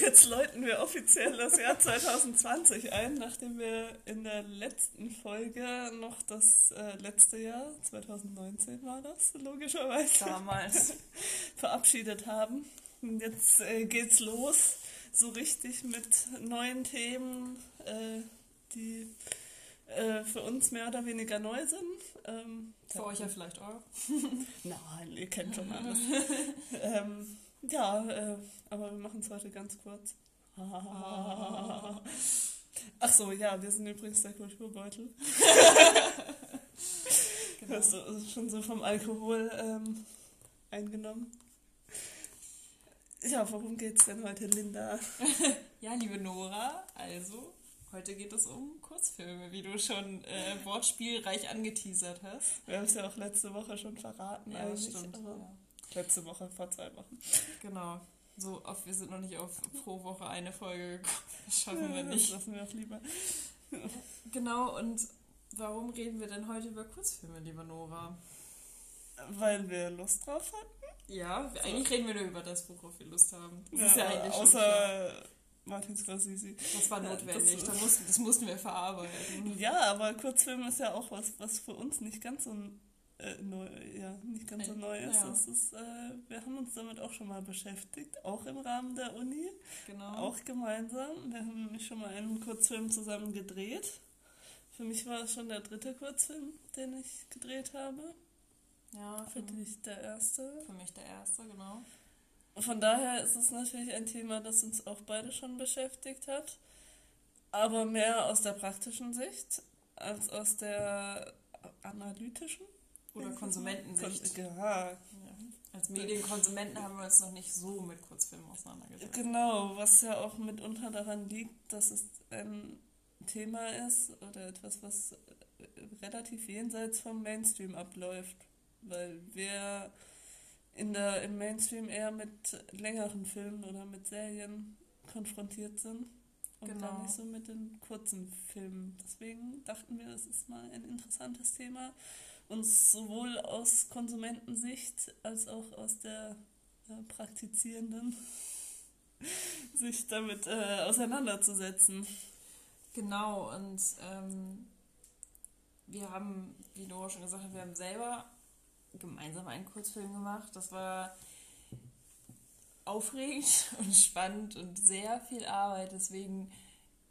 jetzt läuten wir offiziell das Jahr 2020 ein, nachdem wir in der letzten Folge noch das äh, letzte Jahr, 2019 war das, logischerweise. Damals. verabschiedet haben. Und jetzt äh, geht's los, so richtig mit neuen Themen, äh, die äh, für uns mehr oder weniger neu sind. Ähm, für euch ja vielleicht auch. Nein, ihr kennt schon alles. ähm, ja, äh, aber wir machen es heute ganz kurz. Ach so, ja, wir sind übrigens der Kulturbeutel. genau. Das ist schon so vom Alkohol ähm, eingenommen. Ja, worum geht's denn heute, Linda? ja, liebe Nora, also heute geht es um Kurzfilme, wie du schon äh, wortspielreich angeteasert hast. Wir haben es ja auch letzte Woche schon verraten. Ja, eigentlich, stimmt. Ja. Letzte Woche, vor zwei Wochen. Genau. So oft, wir sind noch nicht auf pro Woche eine Folge gekommen. Das schaffen wir nicht. Das lassen wir auch lieber. genau, und warum reden wir denn heute über Kurzfilme, liebe Nora? Weil wir Lust drauf hatten? Ja, so. eigentlich reden wir nur über das, worauf wir Lust haben. Das ja, ist ja eigentlich außer Martin Scorsese. Das war notwendig, das, das, mussten, das mussten wir verarbeiten. Ja, aber Kurzfilm ist ja auch was, was für uns nicht ganz so äh, neu, ja, nicht ganz so neu ist. Ja. Ist äh, wir haben uns damit auch schon mal beschäftigt, auch im Rahmen der Uni. Genau. Auch gemeinsam. Wir haben nämlich schon mal einen Kurzfilm zusammen gedreht. Für mich war es schon der dritte Kurzfilm, den ich gedreht habe. Ja, für, für dich der erste. Für mich der erste, genau. Von daher ist es natürlich ein Thema, das uns auch beide schon beschäftigt hat. Aber mehr aus der praktischen Sicht als aus der analytischen. Oder Konsumentensicht. Ja. Als Medienkonsumenten haben wir uns noch nicht so mit Kurzfilmen auseinandergesetzt. Genau, was ja auch mitunter daran liegt, dass es ein Thema ist oder etwas, was relativ jenseits vom Mainstream abläuft. Weil wir in der, im Mainstream eher mit längeren Filmen oder mit Serien konfrontiert sind. Und genau. dann nicht so mit den kurzen Filmen. Deswegen dachten wir, es ist mal ein interessantes Thema uns sowohl aus Konsumentensicht als auch aus der äh, praktizierenden sich damit äh, auseinanderzusetzen. Genau, und ähm, wir haben, wie Nora schon gesagt hat, wir haben selber gemeinsam einen Kurzfilm gemacht. Das war aufregend und spannend und sehr viel Arbeit. Deswegen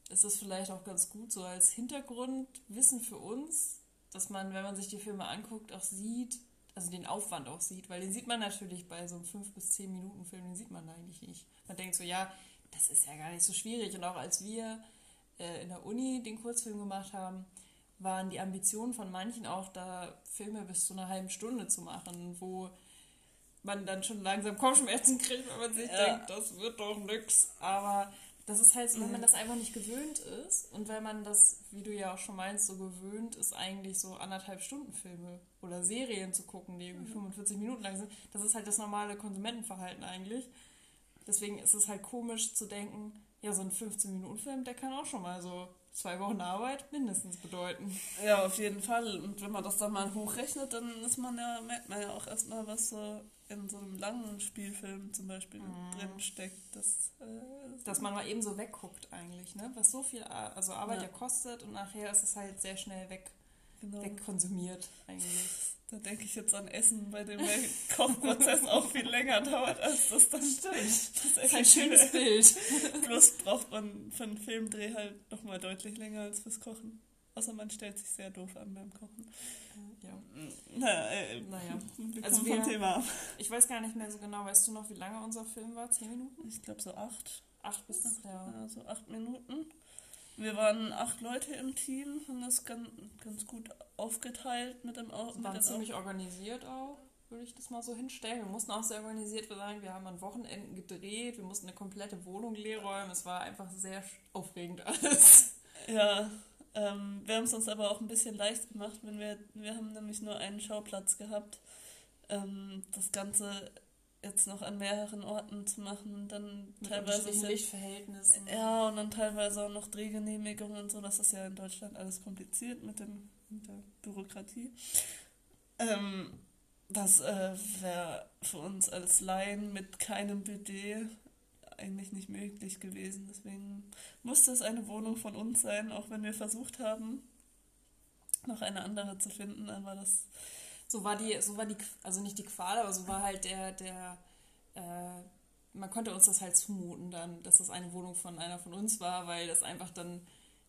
ist es vielleicht auch ganz gut so als Hintergrundwissen für uns, dass man, wenn man sich die Filme anguckt, auch sieht, also den Aufwand auch sieht, weil den sieht man natürlich bei so einem 5 bis 10 Minuten Film, den sieht man eigentlich nicht. Man denkt so, ja, das ist ja gar nicht so schwierig. Und auch als wir äh, in der Uni den Kurzfilm gemacht haben, waren die Ambitionen von manchen auch da, Filme bis zu einer halben Stunde zu machen, wo man dann schon langsam Kopfschmerzen kriegt, weil man sich ja. denkt, das wird doch nix. Aber das ist halt so, wenn man das einfach nicht gewöhnt ist und wenn man das, wie du ja auch schon meinst, so gewöhnt ist, eigentlich so anderthalb Stunden Filme oder Serien zu gucken, die irgendwie 45 mhm. Minuten lang sind, das ist halt das normale Konsumentenverhalten eigentlich. Deswegen ist es halt komisch zu denken, ja, so ein 15-Minuten-Film, der kann auch schon mal so zwei Wochen Arbeit mindestens bedeuten. Ja, auf jeden Fall. Und wenn man das dann mal hochrechnet, dann ist man ja, merkt man ja auch erstmal, was so in so einem langen Spielfilm zum Beispiel mhm. drin steckt. Das, äh, Dass man mal eben so wegguckt eigentlich, ne? Was so viel also Arbeit ja. ja kostet und nachher ist es halt sehr schnell weg, genau. wegkonsumiert eigentlich. Da denke ich jetzt an Essen, bei dem der Kochprozess auch viel länger dauert, als das dann stimmt. Das ist, das ist ein schönes Bild. Plus braucht man für einen Filmdreh halt nochmal deutlich länger als fürs Kochen. Außer man stellt sich sehr doof an beim Kochen. Ja. Na, äh, naja. Wir also wir, vom Thema Ich weiß gar nicht mehr so genau. Weißt du noch, wie lange unser Film war? Zehn Minuten? Ich glaube so acht. Acht bis, ja. ja. so acht Minuten. Wir waren acht Leute im Team, haben das ganz, ganz gut aufgeteilt mit dem Auto. Waren ziemlich organisiert auch, würde ich das mal so hinstellen. Wir mussten auch sehr organisiert sein. Wir haben an Wochenenden gedreht, wir mussten eine komplette Wohnung leer räumen. Es war einfach sehr aufregend alles. Ja, ähm, wir haben es uns aber auch ein bisschen leicht gemacht, wenn wir, wir haben nämlich nur einen Schauplatz gehabt. Ähm, das Ganze jetzt noch an mehreren Orten zu machen, dann Mit teilweise Lichtverhältnissen. Ja, und dann teilweise auch noch Drehgenehmigungen und so. Das ist ja in Deutschland alles kompliziert mit, dem, mit der Bürokratie. Ähm, das äh, wäre für uns als Laien mit keinem Budget eigentlich nicht möglich gewesen. Deswegen musste es eine Wohnung von uns sein, auch wenn wir versucht haben, noch eine andere zu finden. Aber das. So war die, so war die, also nicht die Qual, aber so war halt der, der, äh, man konnte uns das halt zumuten dann, dass das eine Wohnung von einer von uns war, weil das einfach dann,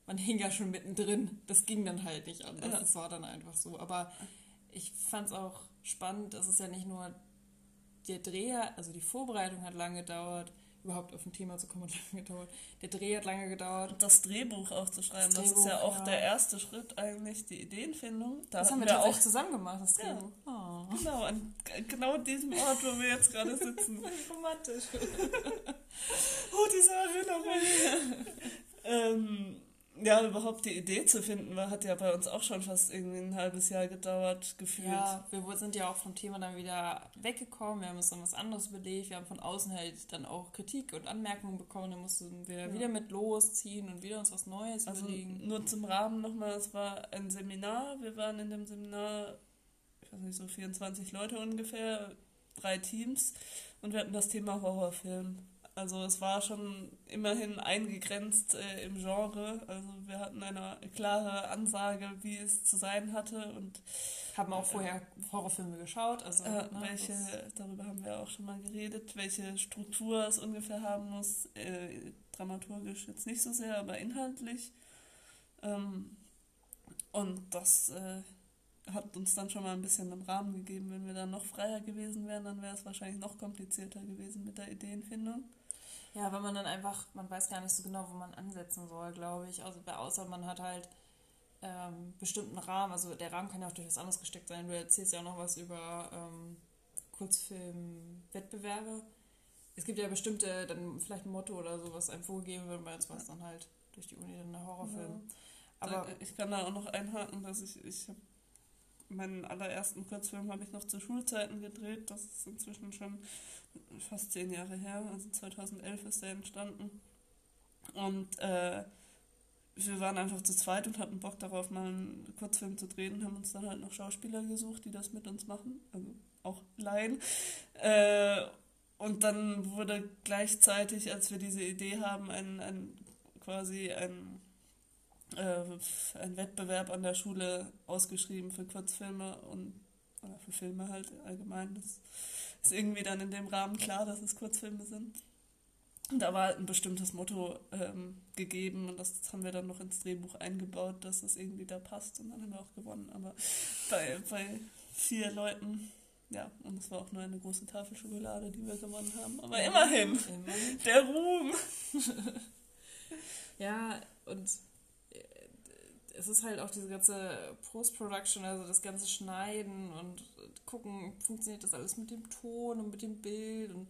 man hing ja schon mittendrin. Das ging dann halt nicht anders. Ja. Das war dann einfach so. Aber ich fand es auch spannend, dass es ja nicht nur der Dreh, also die Vorbereitung hat lange gedauert, überhaupt auf ein Thema zu kommen, hat lange gedauert. Der Dreh hat lange gedauert. Das Drehbuch aufzuschreiben, das, das ist ja auch ja. der erste Schritt eigentlich, die Ideenfindung. Da das haben wir, wir auch zusammen gemacht, das Drehbuch. Ja. Oh. Genau, an genau diesem Ort, wo wir jetzt gerade sitzen. Romantisch. oh, diese Erinnerung. ähm, ja, überhaupt die Idee zu finden, war, hat ja bei uns auch schon fast irgendwie ein halbes Jahr gedauert, gefühlt. Ja, wir sind ja auch vom Thema dann wieder weggekommen, wir haben uns dann was anderes überlegt, wir haben von außen halt dann auch Kritik und Anmerkungen bekommen, dann mussten wir ja. wieder mit losziehen und wieder uns was Neues also überlegen. Nur zum Rahmen nochmal, es war ein Seminar, wir waren in dem Seminar, ich weiß nicht, so 24 Leute ungefähr, drei Teams und wir hatten das Thema Horrorfilm. Also es war schon immerhin eingegrenzt äh, im Genre. Also wir hatten eine klare Ansage, wie es zu sein hatte und haben auch vorher Horrorfilme geschaut. Also äh, ne, welche, darüber haben wir auch schon mal geredet, welche Struktur es ungefähr haben muss. Äh, dramaturgisch jetzt nicht so sehr, aber inhaltlich. Ähm, und das äh, hat uns dann schon mal ein bisschen einen Rahmen gegeben. Wenn wir dann noch freier gewesen wären, dann wäre es wahrscheinlich noch komplizierter gewesen mit der Ideenfindung. Ja, weil man dann einfach, man weiß gar nicht so genau, wo man ansetzen soll, glaube ich. Also außer man hat halt ähm, bestimmten Rahmen, also der Rahmen kann ja auch durch was anderes gesteckt sein. Du erzählst ja auch noch was über ähm, Kurzfilmwettbewerbe. Es gibt ja bestimmte, dann vielleicht ein Motto oder so, was einem vorgegeben wird, bei uns war es dann halt durch die Uni dann der Horrorfilm. Ja. Aber ich kann da auch noch einhaken, dass ich, ich habe meinen allerersten Kurzfilm habe ich noch zu Schulzeiten gedreht. Das ist inzwischen schon fast zehn Jahre her. Also 2011 ist er entstanden. Und äh, wir waren einfach zu zweit und hatten Bock darauf, mal einen Kurzfilm zu drehen und haben uns dann halt noch Schauspieler gesucht, die das mit uns machen. Also auch Laien. Äh, und dann wurde gleichzeitig, als wir diese Idee haben, ein, ein quasi ein äh, ein Wettbewerb an der Schule ausgeschrieben für Kurzfilme und oder für Filme halt allgemein. Das ist irgendwie dann in dem Rahmen klar, dass es Kurzfilme sind. Und da war halt ein bestimmtes Motto ähm, gegeben und das haben wir dann noch ins Drehbuch eingebaut, dass es irgendwie da passt und dann haben wir auch gewonnen. Aber bei, bei vier Leuten, ja, und es war auch nur eine große Tafel Schokolade, die wir gewonnen haben. Aber immerhin, immerhin. der Ruhm. ja, und es ist halt auch diese ganze Post-Production, also das ganze Schneiden und gucken, funktioniert das alles mit dem Ton und mit dem Bild und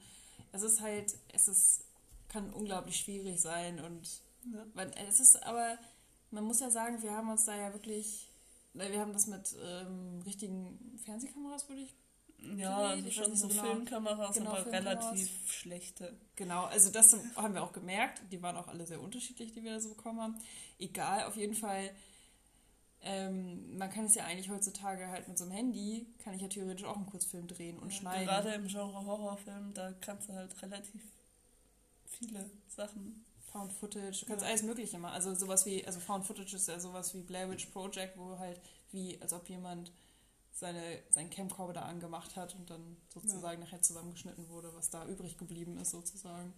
es ist halt, es ist, kann unglaublich schwierig sein und ja. weil, es ist aber, man muss ja sagen, wir haben uns da ja wirklich, wir haben das mit ähm, richtigen Fernsehkameras, würde ich ja, also schon so genau, Filmkameras, genau, aber Filmkameras. relativ schlechte. Genau, also das haben wir auch gemerkt. Die waren auch alle sehr unterschiedlich, die wir da so bekommen haben. Egal, auf jeden Fall ähm, man kann es ja eigentlich heutzutage halt mit so einem Handy, kann ich ja theoretisch auch einen Kurzfilm drehen und ja, schneiden. Gerade im Genre Horrorfilm, da kannst du halt relativ viele Sachen. Found Footage, du kannst ja. alles Mögliche machen. Also sowas wie, also Found Footage ist ja sowas wie Blair Witch Project, wo halt wie, als ob jemand seine, sein Camcorder da angemacht hat und dann sozusagen ja. nachher zusammengeschnitten wurde, was da übrig geblieben ist sozusagen.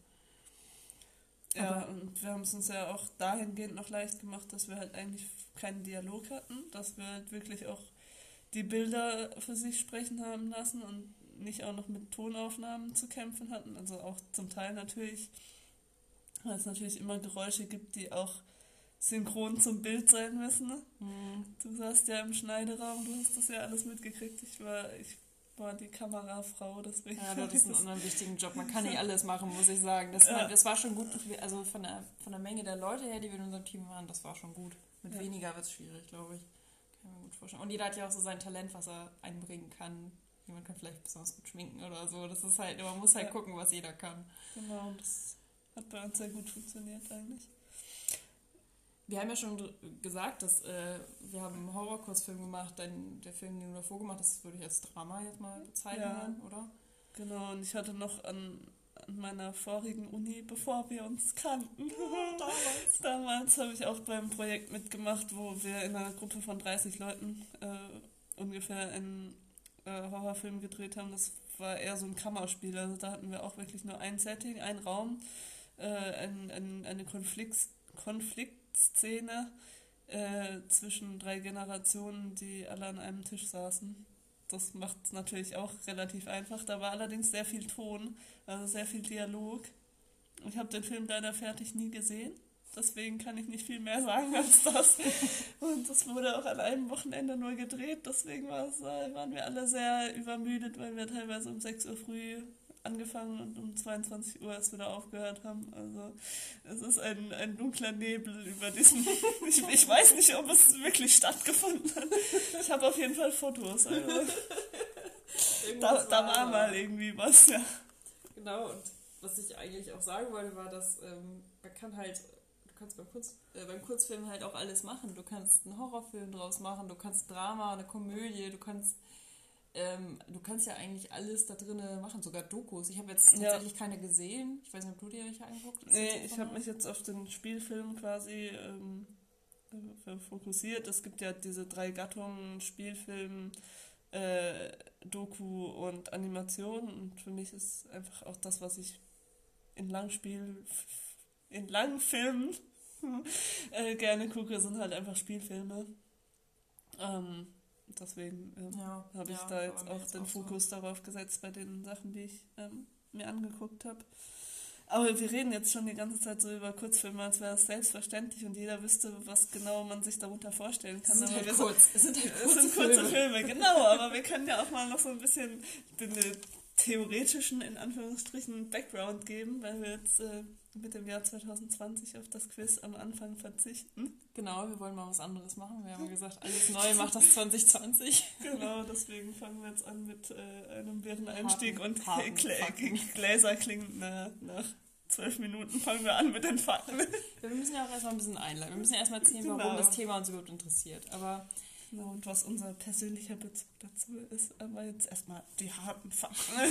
Ja, und wir haben es uns ja auch dahingehend noch leicht gemacht, dass wir halt eigentlich keinen Dialog hatten, dass wir halt wirklich auch die Bilder für sich sprechen haben lassen und nicht auch noch mit Tonaufnahmen zu kämpfen hatten. Also auch zum Teil natürlich, weil es natürlich immer Geräusche gibt, die auch synchron zum Bild sein müssen. Ne? Mhm. Du saßt ja im Schneideraum, du hast das ja alles mitgekriegt. Ich war, ich war die Kamerafrau, deswegen. Ja, du hattest einen anderen wichtigen Job. Man kann nicht alles machen, muss ich sagen. Das, war, das war schon gut, also von der, von der Menge der Leute her, die wir in unserem Team waren, das war schon gut. Mit ja. weniger wird es schwierig, glaube ich. Kann ich mir gut vorstellen. Und jeder hat ja auch so sein Talent, was er einbringen kann. Jemand kann vielleicht besonders gut schminken oder so. Das ist halt, man muss halt ja. gucken, was jeder kann. Genau, das hat bei uns sehr gut funktioniert eigentlich. Wir haben ja schon gesagt, dass äh, wir haben einen Horrorkursfilm gemacht, denn der Film, den du davor gemacht hast, würde ich als Drama jetzt mal bezeichnen, ja. oder? Genau, und ich hatte noch an an meiner vorigen Uni, bevor wir uns kannten. damals damals habe ich auch beim Projekt mitgemacht, wo wir in einer Gruppe von 30 Leuten äh, ungefähr einen äh, Horrorfilm gedreht haben. Das war eher so ein Kammerspiel. Also da hatten wir auch wirklich nur ein Setting, einen Raum, äh, ein, ein, eine Konflikt, Konfliktszene äh, zwischen drei Generationen, die alle an einem Tisch saßen. Das macht es natürlich auch relativ einfach. Da war allerdings sehr viel Ton, also sehr viel Dialog. Ich habe den Film leider fertig nie gesehen. Deswegen kann ich nicht viel mehr sagen als das. Und das wurde auch an einem Wochenende nur gedreht. Deswegen äh, waren wir alle sehr übermüdet, weil wir teilweise um 6 Uhr früh angefangen und um 22 Uhr erst wieder aufgehört haben. Also es ist ein, ein dunkler Nebel über diesen. ich, ich weiß nicht, ob es wirklich stattgefunden hat. Ich habe auf jeden Fall Fotos. Also. da, da war mal irgendwie was, ja. Genau, und was ich eigentlich auch sagen wollte, war, dass ähm, man kann halt kannst beim, Kurz, äh, beim Kurzfilm halt auch alles machen. Du kannst einen Horrorfilm draus machen, du kannst Drama, eine Komödie, du kannst ähm, du kannst ja eigentlich alles da drin machen, sogar Dokus. Ich habe jetzt tatsächlich ja. keine gesehen. Ich weiß nicht, ob du dir welche angeguckt hast. Nee, ich habe mich jetzt auf den Spielfilm quasi ähm, äh, fokussiert. Es gibt ja diese drei Gattungen, Spielfilm, äh, Doku und Animation. Und für mich ist einfach auch das, was ich in Langspiel, in langen Filmen äh, gerne gucke, sind halt einfach Spielfilme. Ähm, deswegen ähm, ja, habe ich ja, da jetzt auch jetzt den auch Fokus so. darauf gesetzt bei den Sachen, die ich ähm, mir angeguckt habe. Aber wir reden jetzt schon die ganze Zeit so über Kurzfilme, als wäre es selbstverständlich und jeder wüsste, was genau man sich darunter vorstellen kann. Es sind, halt kurz. es sind halt kurze, es sind kurze Filme. Filme. genau. Aber wir können ja auch mal noch so ein bisschen den theoretischen, in Anführungsstrichen, Background geben, weil wir jetzt äh, mit dem Jahr 2020 auf das Quiz am Anfang verzichten. Genau, wir wollen mal was anderes machen. Wir haben gesagt, alles neu macht das 2020. genau, deswegen fangen wir jetzt an mit äh, einem Bäreneinstieg und harten Gläser klingen nach, nach zwölf Minuten fangen wir an mit den Fakten. wir müssen ja auch erstmal ein bisschen einleiten. Wir müssen ja erstmal erzählen, genau. warum das Thema uns überhaupt interessiert. Aber Genau, und was unser persönlicher Bezug dazu ist. Aber jetzt erstmal die harten Fakten.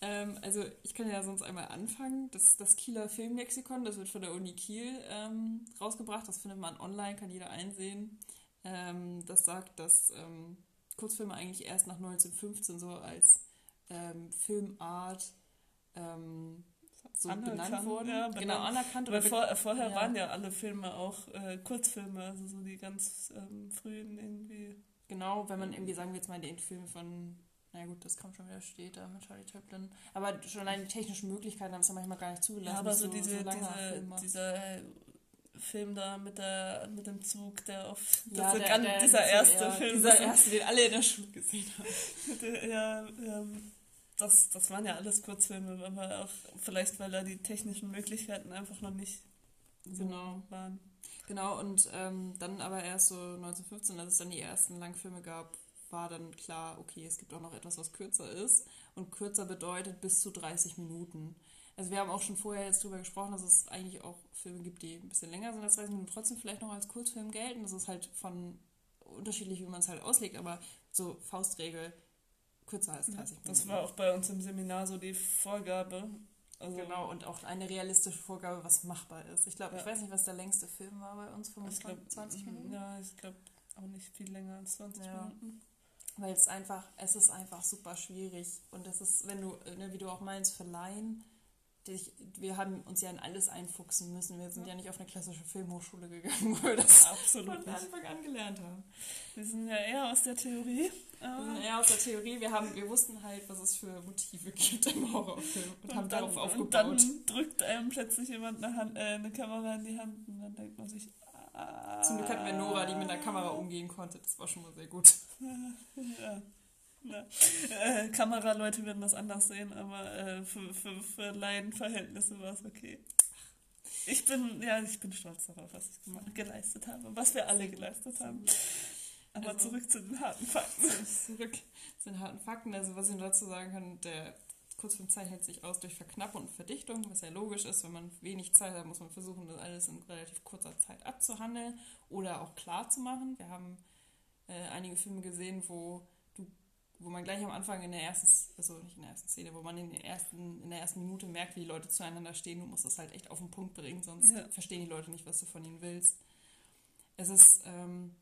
ähm, also ich kann ja sonst einmal anfangen. Das, das Kieler Filmlexikon, das wird von der Uni Kiel ähm, rausgebracht. Das findet man online, kann jeder einsehen. Ähm, das sagt, dass ähm, Kurzfilme eigentlich erst nach 1915 so als ähm, Filmart ähm, so benannt wurden. Ja, benannt. Genau, anerkannt. Weil vor, vorher ja. waren ja alle Filme auch äh, Kurzfilme, also so die ganz ähm, frühen irgendwie. Genau, wenn man irgendwie, sagen wir jetzt mal, den Film von, na gut, das kommt schon wieder später mit Charlie Chaplin, aber schon allein die technischen Möglichkeiten haben es ja manchmal gar nicht zugelassen. Ja, aber so, so diese, so diese, dieser äh, Film da mit, der, mit dem Zug, der auf ja, der, der, dieser erste Film. Dieser erste, den alle in der Schule gesehen haben. ja, ähm, das, das waren ja alles Kurzfilme, aber auch vielleicht, weil da die technischen Möglichkeiten einfach noch nicht so genau. waren. Genau, und ähm, dann aber erst so 1915, als es dann die ersten Langfilme gab, war dann klar, okay, es gibt auch noch etwas, was kürzer ist. Und kürzer bedeutet bis zu 30 Minuten. Also wir haben auch schon vorher jetzt darüber gesprochen, dass es eigentlich auch Filme gibt, die ein bisschen länger sind als 30 Minuten, trotzdem vielleicht noch als Kurzfilm gelten. Das ist halt von unterschiedlich, wie man es halt auslegt, aber so Faustregel, kürzer als 30 Minuten. Das war auch bei uns im Seminar so die Vorgabe. Also genau, und auch eine realistische Vorgabe, was machbar ist. Ich glaube, ja. ich weiß nicht, was der längste Film war bei uns, 25, 20 Minuten. Ja, ich glaube auch nicht viel länger als 20 ja. Minuten. Weil es einfach, es ist einfach super schwierig. Und das ist, wenn du, ne, wie du auch meinst, verleihen, ich, wir haben uns ja in alles einfuchsen müssen. Wir sind ja, ja nicht auf eine klassische Filmhochschule gegangen, wo wir das Absolut von Anfang an gelernt haben. Wir sind ja eher aus der Theorie. Sind eher aus der Theorie. Wir, haben, wir wussten halt, was es für Motive gibt im Horrorfilm und, und haben dann, darauf aufgebaut. Und dann drückt einem plötzlich jemand eine, Hand, äh, eine Kamera in die Hand und dann denkt man sich, ah, Zum Glück hatten wir Nora, die mit der Kamera umgehen konnte. Das war schon mal sehr gut. Ja. Ja. Äh, Kameraleute würden das anders sehen, aber äh, für, für, für Laienverhältnisse war es okay. Ich bin, ja, ich bin stolz darauf, was ich geleistet habe, was wir alle geleistet haben. Aber also, zurück zu den harten Fakten. Zurück zu den harten Fakten. Also was ich dazu sagen kann, der Kurzfilm zeichnet sich aus durch Verknappung und Verdichtung, was ja logisch ist. Wenn man wenig Zeit hat, muss man versuchen, das alles in relativ kurzer Zeit abzuhandeln oder auch klar zu machen. Wir haben äh, einige Filme gesehen, wo wo man gleich am Anfang in der ersten, also nicht in der ersten Szene, wo man in der ersten, in der ersten Minute merkt, wie die Leute zueinander stehen. Du musst das halt echt auf den Punkt bringen, sonst ja. verstehen die Leute nicht, was du von ihnen willst. Es ist ähm,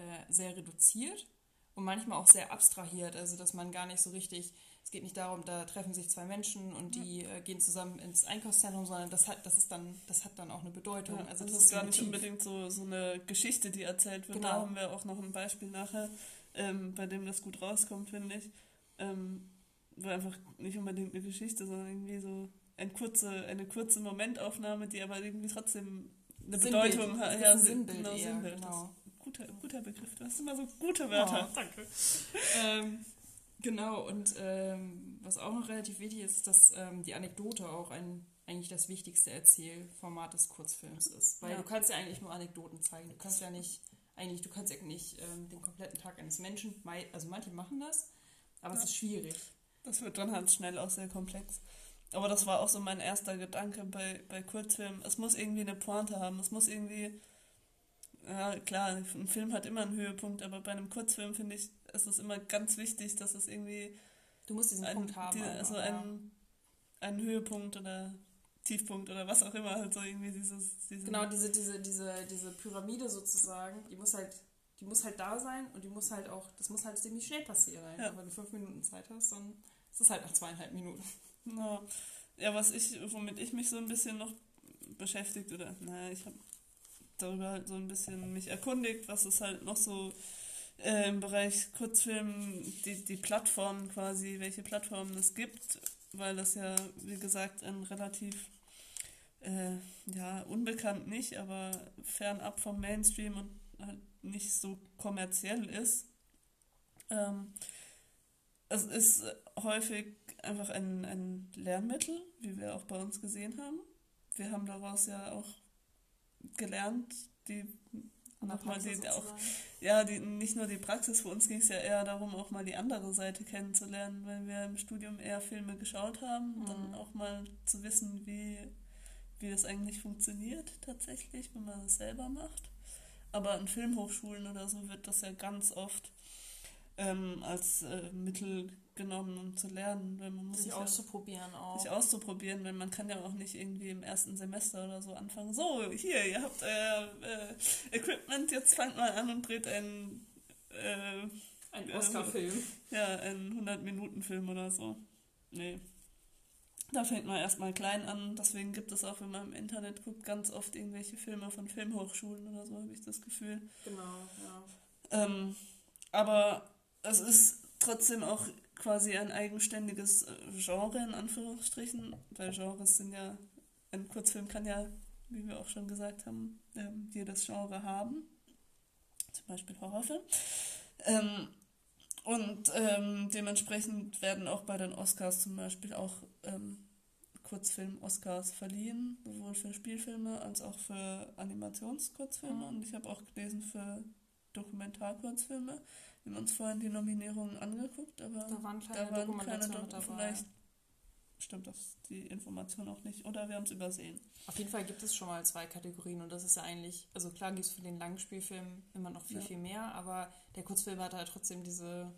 äh, sehr reduziert und manchmal auch sehr abstrahiert, also dass man gar nicht so richtig, es geht nicht darum, da treffen sich zwei Menschen und die äh, gehen zusammen ins Einkaufszentrum, sondern das hat, das ist dann, das hat dann auch eine Bedeutung. Ja, also das, das ist gar nicht unbedingt so, so eine Geschichte, die erzählt wird. Genau. Da haben wir auch noch ein Beispiel nachher, ähm, bei dem das gut rauskommt, finde ich. Ähm, war einfach nicht unbedingt eine Geschichte, sondern irgendwie so ein kurze, eine kurze Momentaufnahme, die aber irgendwie trotzdem eine Sinnbild. Bedeutung hat. Ja, Sinnbild, genau, Sinnbild. Genau. Guter, guter Begriff. Du hast immer so gute Wörter. Oh, danke. ähm, genau, und ähm, was auch noch relativ wichtig ist, dass ähm, die Anekdote auch ein, eigentlich das wichtigste Erzählformat des Kurzfilms ist. Weil ja. du kannst ja eigentlich nur Anekdoten zeigen. Du kannst ja nicht, eigentlich, du kannst ja nicht ähm, den kompletten Tag eines Menschen, also manche machen das, aber ja. es ist schwierig. Das wird dann halt schnell auch sehr komplex. Aber das war auch so mein erster Gedanke bei, bei Kurzfilmen. Es muss irgendwie eine Pointe haben. Es muss irgendwie ja, klar, ein Film hat immer einen Höhepunkt, aber bei einem Kurzfilm finde ich, ist es immer ganz wichtig, dass es irgendwie. Du musst diesen ein, Punkt haben. Die, also ja. ein, ein Höhepunkt oder Tiefpunkt oder was auch immer, halt so irgendwie dieses. Genau, diese, diese, diese, diese Pyramide sozusagen, die muss halt. Die muss halt da sein und die muss halt auch, das muss halt ziemlich schnell passieren. Ja. Wenn du fünf Minuten Zeit hast, dann ist es halt nach zweieinhalb Minuten. Ja, ja was ich, womit ich mich so ein bisschen noch beschäftigt oder, naja, ich habe darüber halt so ein bisschen mich erkundigt, was es halt noch so äh, im Bereich Kurzfilm, die, die Plattformen quasi, welche Plattformen es gibt, weil das ja, wie gesagt, ein relativ, äh, ja, unbekannt nicht, aber fernab vom Mainstream und halt nicht so kommerziell ist. Ähm, es ist häufig einfach ein, ein Lernmittel, wie wir auch bei uns gesehen haben. Wir haben daraus ja auch gelernt, die nochmal die auch, ja, die, nicht nur die Praxis, für uns ging es ja eher darum, auch mal die andere Seite kennenzulernen, weil wir im Studium eher Filme geschaut haben und mhm. dann auch mal zu wissen, wie, wie das eigentlich funktioniert tatsächlich, wenn man das selber macht. Aber an Filmhochschulen oder so wird das ja ganz oft ähm, als äh, Mittel genommen, um zu lernen. Weil man muss sich auszuprobieren ja, auch. Sich auszuprobieren, weil man kann ja auch nicht irgendwie im ersten Semester oder so anfangen. So, hier, ihr habt euer äh, Equipment, jetzt fangt mal an und dreht einen äh, ein Oscar-Film. Äh, ja, einen 100-Minuten-Film oder so. Nee. Da fängt man erstmal klein an. Deswegen gibt es auch, wenn man im Internet guckt, ganz oft irgendwelche Filme von Filmhochschulen oder so, habe ich das Gefühl. Genau, ja. Ähm, aber es ist trotzdem auch quasi ein eigenständiges Genre in Anführungsstrichen, weil Genres sind ja, ein Kurzfilm kann ja, wie wir auch schon gesagt haben, ähm, jedes Genre haben. Zum Beispiel Horrorfilm. Ähm, und ähm, dementsprechend werden auch bei den Oscars zum Beispiel auch ähm, Kurzfilm-Oscars verliehen, sowohl für Spielfilme als auch für Animationskurzfilme. Mhm. Und ich habe auch gelesen für Dokumentarkurzfilme. Wir haben uns vorhin die Nominierungen angeguckt, aber da waren keine, da waren keine dabei. Vielleicht stimmt das die Information auch nicht oder wir haben es übersehen. Auf jeden Fall gibt es schon mal zwei Kategorien und das ist ja eigentlich, also klar gibt es für den Langspielfilm immer noch viel, ja. viel mehr, aber der Kurzfilm hat halt trotzdem diese,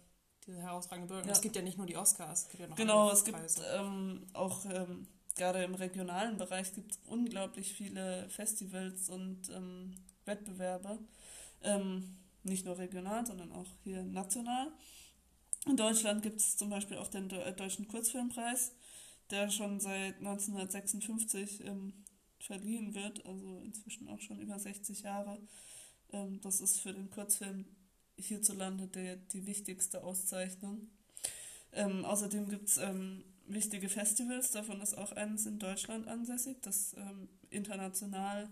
diese herausragende Bedeutung. Ja. Es gibt ja nicht nur die Oscars, es gibt ja noch Genau, es gibt ähm, auch ähm, gerade im regionalen Bereich gibt es unglaublich viele Festivals und ähm, Wettbewerbe. Ähm, nicht nur regional, sondern auch hier national. In Deutschland gibt es zum Beispiel auch den äh, Deutschen Kurzfilmpreis, der schon seit 1956 ähm, verliehen wird, also inzwischen auch schon über 60 Jahre. Ähm, das ist für den Kurzfilm hierzulande der, die wichtigste Auszeichnung. Ähm, außerdem gibt es ähm, wichtige Festivals, davon ist auch eines in Deutschland ansässig, das ähm, international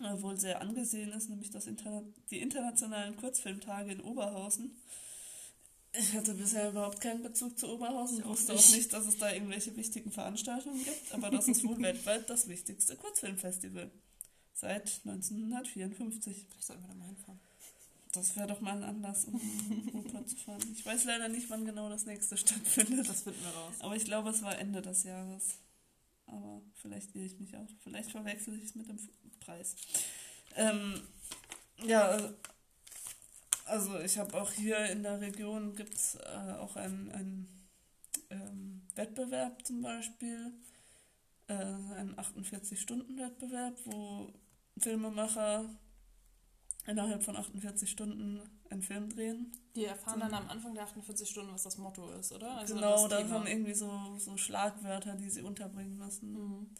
wohl sehr angesehen ist, nämlich das Interna die internationalen Kurzfilmtage in Oberhausen. Ich hatte bisher überhaupt keinen Bezug zu Oberhausen, ich wusste auch nicht, dass es da irgendwelche wichtigen Veranstaltungen gibt, aber das ist wohl weltweit das wichtigste Kurzfilmfestival. Seit 1954. Vielleicht sollten wir da mal hinfahren. Das wäre doch mal ein Anlass, um Oper zu fahren. Ich weiß leider nicht, wann genau das nächste stattfindet. Das finden wir raus. Aber ich glaube, es war Ende des Jahres. Aber vielleicht irre ich mich auch. Vielleicht verwechsel ich es mit dem Preis. Ähm, ja, also ich habe auch hier in der Region gibt es äh, auch einen, einen ähm, Wettbewerb zum Beispiel, äh, einen 48-Stunden-Wettbewerb, wo Filmemacher innerhalb von 48 Stunden einen Film drehen. Die erfahren dann am Anfang der 48 Stunden, was das Motto ist, oder? Also genau, da haben irgendwie so, so Schlagwörter, die sie unterbringen müssen. Mhm.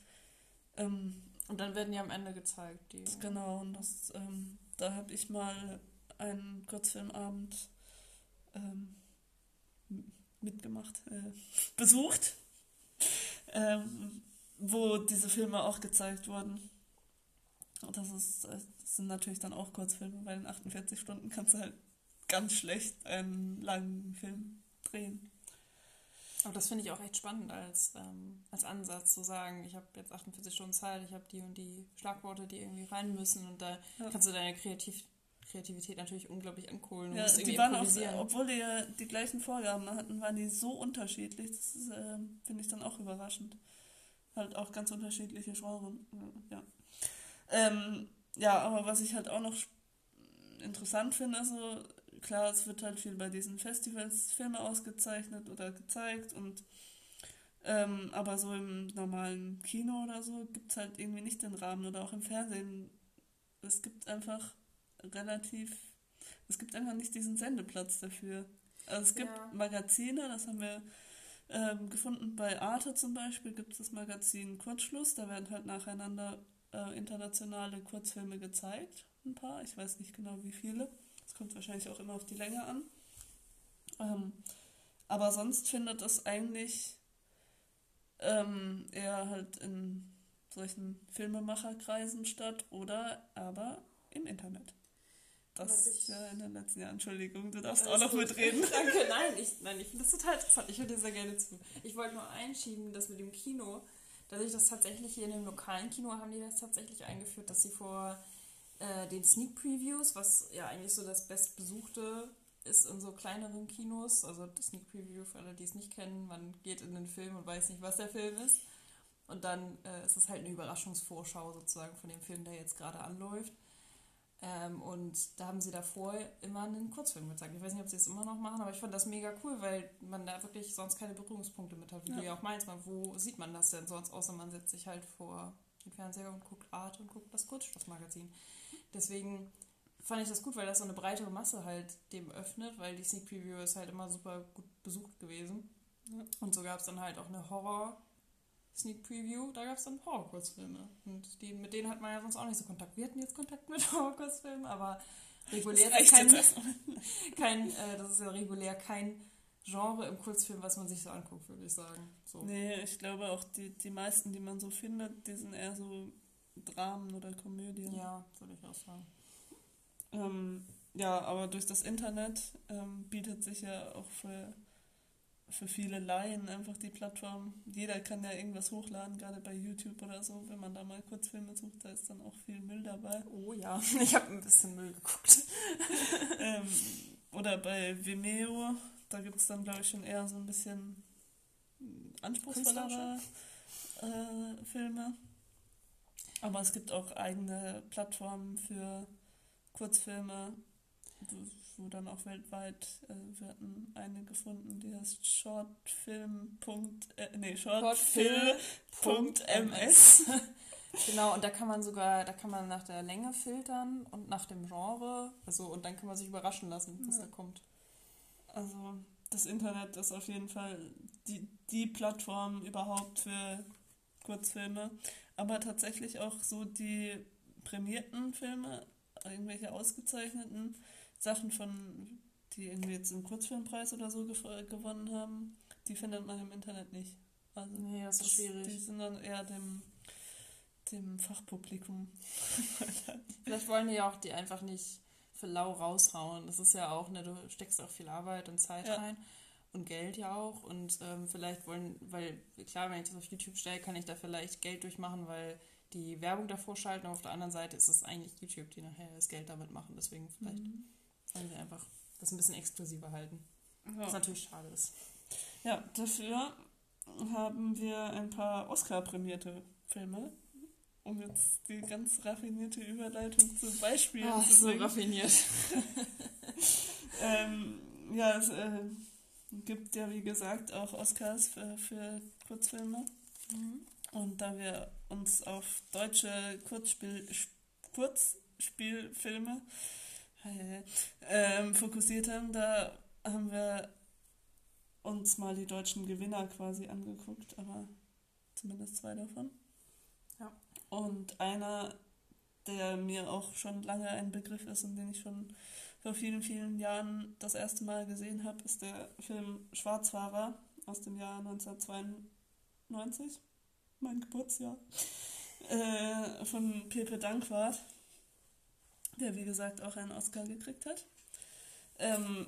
Ähm, und dann werden die am Ende gezeigt. Die, genau, und das, ähm, da habe ich mal einen Kurzfilmabend ähm, mitgemacht, äh, besucht, ähm, wo diese Filme auch gezeigt wurden. Und das, ist, das sind natürlich dann auch Kurzfilme, weil in 48 Stunden kannst du halt ganz schlecht einen langen Film drehen. Aber das finde ich auch echt spannend als, ähm, als Ansatz zu sagen, ich habe jetzt 48 Stunden Zeit, ich habe die und die Schlagworte, die irgendwie rein müssen und da ja. kannst du deine Kreativ Kreativität natürlich unglaublich ankohlen. Ja, die waren auch, obwohl die ja die gleichen Vorgaben hatten, waren die so unterschiedlich. Das äh, finde ich dann auch überraschend. Halt auch ganz unterschiedliche Genres. Ja. Ähm, ja, aber was ich halt auch noch interessant finde, also klar, es wird halt viel bei diesen Festivals Filme ausgezeichnet oder gezeigt und ähm, aber so im normalen Kino oder so gibt es halt irgendwie nicht den Rahmen oder auch im Fernsehen. Es gibt einfach relativ, es gibt einfach nicht diesen Sendeplatz dafür. Also es gibt ja. Magazine, das haben wir ähm, gefunden bei Arte zum Beispiel, gibt es das Magazin Kurzschluss, da werden halt nacheinander äh, internationale Kurzfilme gezeigt, ein paar, ich weiß nicht genau wie viele. Das kommt wahrscheinlich auch immer auf die Länge an. Ähm, aber sonst findet es eigentlich ähm, eher halt in solchen Filmemacherkreisen statt oder aber im Internet. Das ist ja in den letzten Jahren. Entschuldigung, du darfst auch noch gut. mitreden. Danke, nein, ich, nein, ich finde das total interessant. Ich höre dir sehr gerne zu. Ich wollte nur einschieben, dass mit dem Kino, dass ich das tatsächlich hier in dem lokalen Kino haben die das tatsächlich eingeführt, dass sie vor äh, den Sneak Previews, was ja eigentlich so das bestbesuchte ist in so kleineren Kinos, also das Sneak Preview für alle, die es nicht kennen, man geht in den Film und weiß nicht, was der Film ist. Und dann äh, ist es halt eine Überraschungsvorschau sozusagen von dem Film, der jetzt gerade anläuft. Ähm, und da haben sie davor immer einen Kurzfilm gezeigt. Ich weiß nicht, ob sie es immer noch machen, aber ich fand das mega cool, weil man da wirklich sonst keine Berührungspunkte mit hat. Wie ja. du ja auch meinst, man, wo sieht man das denn sonst, außer man setzt sich halt vor den Fernseher und guckt Art und guckt das Kurzschlussmagazin. Deswegen fand ich das gut, weil das so eine breitere Masse halt dem öffnet, weil die Sneak Preview ist halt immer super gut besucht gewesen. Ja. Und so gab es dann halt auch eine Horror- Sneak Preview, da gab es dann Horror-Kurzfilme. Und die, mit denen hat man ja sonst auch nicht so Kontakt. Wir hatten jetzt Kontakt mit Horror-Kurzfilmen, aber regulär das ist kein, kein äh, das ist ja regulär kein Genre im Kurzfilm, was man sich so anguckt, würde ich sagen. So. Nee, ich glaube auch die, die meisten, die man so findet, die sind eher so Dramen oder Komödien. Ja, würde ich auch sagen. Ähm, ja, aber durch das Internet ähm, bietet sich ja auch für, für viele Laien einfach die Plattform. Jeder kann ja irgendwas hochladen, gerade bei YouTube oder so. Wenn man da mal Kurzfilme sucht, da ist dann auch viel Müll dabei. Oh ja, ich habe ein bisschen Müll geguckt. ähm, oder bei Vimeo, da gibt es dann, glaube ich, schon eher so ein bisschen anspruchsvollere äh, Filme. Aber es gibt auch eigene Plattformen für Kurzfilme, wo dann auch weltweit, äh, wir hatten eine gefunden, die heißt shortfilm. Äh, nee, shortfilm.ms. genau, und da kann man sogar, da kann man nach der Länge filtern und nach dem Genre, also und dann kann man sich überraschen lassen, was ja. da kommt. Also das Internet ist auf jeden Fall die, die Plattform überhaupt für Kurzfilme aber tatsächlich auch so die prämierten Filme, irgendwelche ausgezeichneten Sachen von, die irgendwie jetzt einen Kurzfilmpreis oder so gewonnen haben, die findet man im Internet nicht. Also nee, das ist das, schwierig. Die sind dann eher dem, dem Fachpublikum. Vielleicht wollen die ja auch die einfach nicht für lau raushauen. Das ist ja auch, ne, du steckst auch viel Arbeit und Zeit ja. rein und Geld ja auch. Und ähm, vielleicht wollen, weil klar, wenn ich das auf YouTube stelle, kann ich da vielleicht Geld durchmachen, weil die Werbung davor schalten. Aber auf der anderen Seite ist es eigentlich YouTube, die nachher das Geld damit machen. Deswegen vielleicht mhm. Wollen wir einfach das ein bisschen exklusiver halten. Ja. Was natürlich schade ist. Ja, dafür haben wir ein paar Oscar-prämierte Filme. Um jetzt die ganz raffinierte Überleitung zu Beispielen Ach, zu bringen. so raffiniert. ähm, ja, es äh, gibt ja, wie gesagt, auch Oscars für, für Kurzfilme. Mhm. Und da wir uns auf deutsche Kurzspiel, Kurzspielfilme äh, fokussiert haben, da haben wir uns mal die deutschen Gewinner quasi angeguckt, aber zumindest zwei davon. Ja. Und einer, der mir auch schon lange ein Begriff ist und den ich schon vor vielen, vielen Jahren das erste Mal gesehen habe, ist der Film Schwarzfahrer aus dem Jahr 1992, mein Geburtsjahr, äh, von Pepe Dankwart, der wie gesagt auch einen Oscar gekriegt hat. Ähm,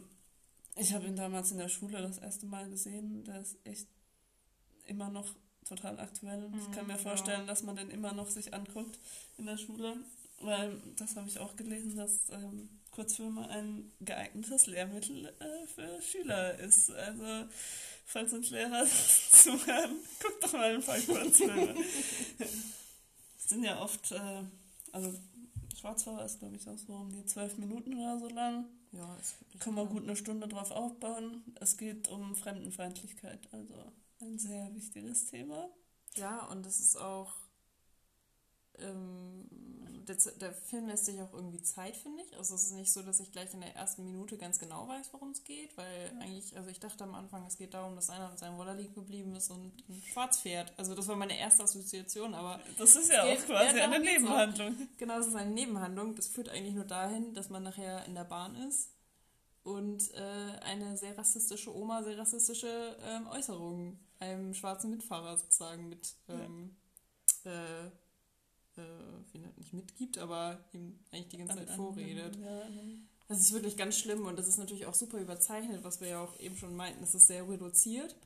ich habe ihn damals in der Schule das erste Mal gesehen. Der ist echt immer noch total aktuell. Mhm, ich kann mir vorstellen, ja. dass man den immer noch sich anguckt in der Schule, weil das habe ich auch gelesen, dass ähm, Kurzfilme ein geeignetes Lehrmittel äh, für Schüler ist. Also falls uns Lehrer zuhören, guckt doch mal ein paar Kurzfilme. sind ja oft, äh, also Schwarzfahrer ist glaube ich auch so um die zwölf Minuten oder so lang. Ja, ist Kann man gut eine Stunde drauf aufbauen. Es geht um Fremdenfeindlichkeit, also ein sehr wichtiges Thema. Ja, und das ist auch. Ähm, der, der, Film lässt sich auch irgendwie Zeit, finde ich. Also es ist nicht so, dass ich gleich in der ersten Minute ganz genau weiß, worum es geht, weil ja. eigentlich, also ich dachte am Anfang, es geht darum, dass einer mit seinem Roller liegen geblieben ist und ein Schwarz fährt. Also das war meine erste Assoziation, aber. Das ist ja auch quasi eine Nebenhandlung. Genau, das ist eine Nebenhandlung. Das führt eigentlich nur dahin, dass man nachher in der Bahn ist und äh, eine sehr rassistische Oma sehr rassistische ähm, Äußerungen einem schwarzen Mitfahrer sozusagen mit ähm, ja. äh, äh, wie nicht mitgibt, aber ihm eigentlich die ganze Zeit vorredet. Ja, das ist wirklich ganz schlimm und das ist natürlich auch super überzeichnet, was wir ja auch eben schon meinten. Es ist sehr reduziert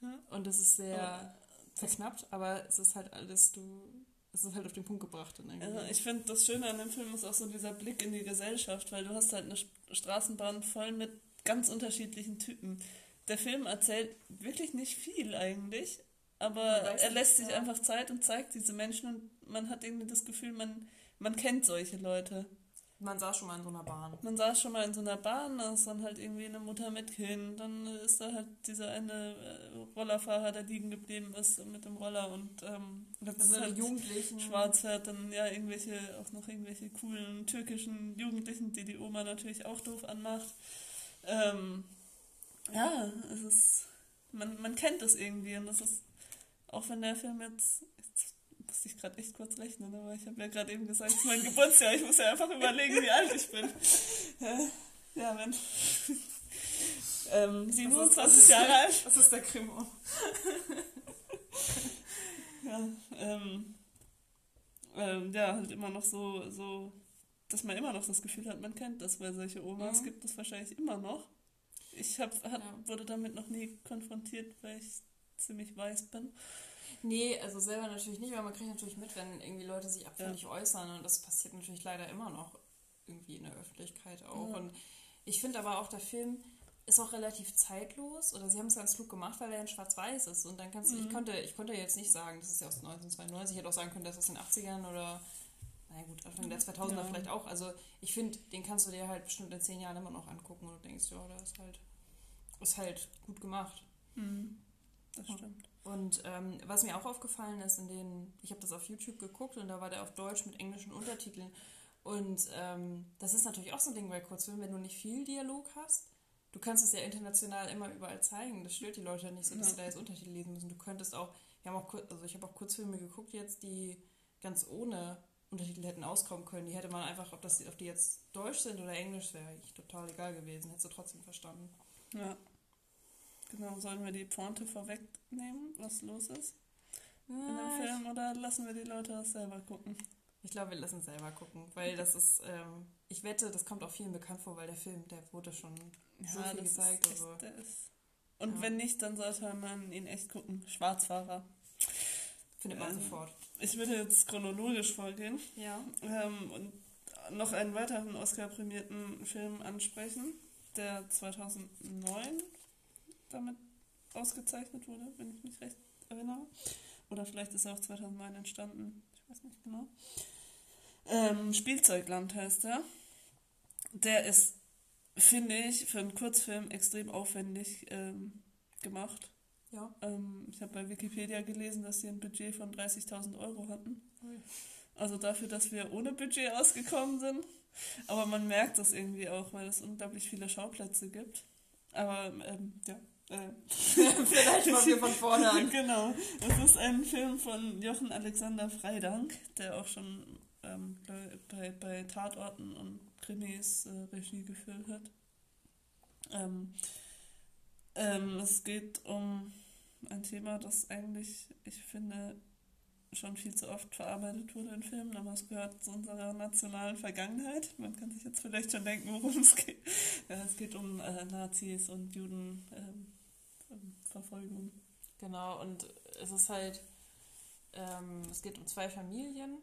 ja. und das ist sehr oh. verknappt, aber es ist halt alles, du es ist halt auf den Punkt gebracht. Ja, ich finde, das Schöne an dem Film ist auch so dieser Blick in die Gesellschaft, weil du hast halt eine Straßenbahn voll mit ganz unterschiedlichen Typen. Der Film erzählt wirklich nicht viel eigentlich, aber er lässt sich einfach Zeit und zeigt diese Menschen und man hat irgendwie das Gefühl, man, man kennt solche Leute. Man saß schon mal in so einer Bahn. Man saß schon mal in so einer Bahn, da ist dann halt irgendwie eine Mutter mit Kind, dann ist da halt dieser eine äh, Rollerfahrer, der liegen geblieben ist mit dem Roller und ähm, das halt Jugendlichen. schwarz dann ja irgendwelche, auch noch irgendwelche coolen türkischen Jugendlichen, die die Oma natürlich auch doof anmacht. Ähm, ja, es ist, man, man kennt das irgendwie und das ist, auch wenn der Film jetzt musste ich gerade echt kurz rechnen, aber ich habe ja gerade eben gesagt, es ist mein Geburtsjahr. Ich muss ja einfach überlegen, wie alt ich bin. Ja, wenn. ähm, 27 Jahre alt. Was ist der Krimo? ja, ähm, ähm, ja, halt immer noch so, so, dass man immer noch das Gefühl hat, man kennt das, weil solche Omas mhm. gibt es wahrscheinlich immer noch. Ich hab, hab, ja. wurde damit noch nie konfrontiert, weil ich ziemlich weiß bin. Nee, also selber natürlich nicht, weil man kriegt natürlich mit, wenn irgendwie Leute sich abfällig ja. äußern und das passiert natürlich leider immer noch irgendwie in der Öffentlichkeit auch. Ja. Und ich finde aber auch, der Film ist auch relativ zeitlos oder sie haben es ganz klug gemacht, weil er in schwarz-weiß ist und dann kannst du, mhm. ich konnte, ich konnte jetzt nicht sagen, das ist ja aus 1992, ich hätte auch sagen können, das ist aus den 80ern oder na gut, Anfang der 2000er ja. vielleicht auch. Also ich finde, den kannst du dir halt bestimmt in zehn Jahren immer noch angucken und du denkst, ja, der ist halt, ist halt gut gemacht. Mhm. Das stimmt. Und ähm, was mir auch aufgefallen ist, in den, ich habe das auf YouTube geguckt und da war der auf Deutsch mit englischen Untertiteln. Und ähm, das ist natürlich auch so ein Ding bei Kurzfilmen, wenn du nicht viel Dialog hast. Du kannst es ja international immer überall zeigen. Das stört die Leute nicht so, dass sie da jetzt Untertitel lesen müssen. Du könntest auch, wir haben auch, also ich habe auch Kurzfilme geguckt jetzt, die ganz ohne Untertitel hätten auskommen können. Die hätte man einfach, ob, das, ob die jetzt Deutsch sind oder Englisch, wäre eigentlich total egal gewesen. Hättest du trotzdem verstanden. Ja. Genau, sollen wir die Pointe vorwegnehmen, was los ist ja, in dem Film, oder lassen wir die Leute das selber gucken? Ich glaube, wir lassen es selber gucken, weil das ist, ähm, ich wette, das kommt auch vielen bekannt vor, weil der Film, der wurde schon ja, so viel gezeigt. Ist also. Und ja. wenn nicht, dann sollte man ihn echt gucken. Schwarzfahrer. Findet man ähm, sofort. Ich würde jetzt chronologisch vorgehen. Ja. Ähm, und noch einen weiteren Oscar-prämierten Film ansprechen, der 2009 damit ausgezeichnet wurde, wenn ich mich recht erinnere. Oder vielleicht ist er auch 2009 entstanden, ich weiß nicht genau. Ähm, Spielzeugland heißt er. Der ist finde ich, für einen Kurzfilm extrem aufwendig ähm, gemacht. Ja. Ähm, ich habe bei Wikipedia gelesen, dass sie ein Budget von 30.000 Euro hatten. Also dafür, dass wir ohne Budget ausgekommen sind. Aber man merkt das irgendwie auch, weil es unglaublich viele Schauplätze gibt. Aber ähm, ja. Äh, Vielleicht fangen wir von vorne an. genau. Es ist ein Film von Jochen Alexander Freidank, der auch schon ähm, bei, bei Tatorten und Krimis äh, Regie geführt hat. Ähm, ähm, es geht um ein Thema, das eigentlich, ich finde, schon viel zu oft verarbeitet wurde in Filmen, aber es gehört zu unserer nationalen Vergangenheit. Man kann sich jetzt vielleicht schon denken, worum es geht. Ja, es geht um äh, Nazis und Judenverfolgung. Ähm, genau, und es ist halt, ähm, es geht um zwei Familien.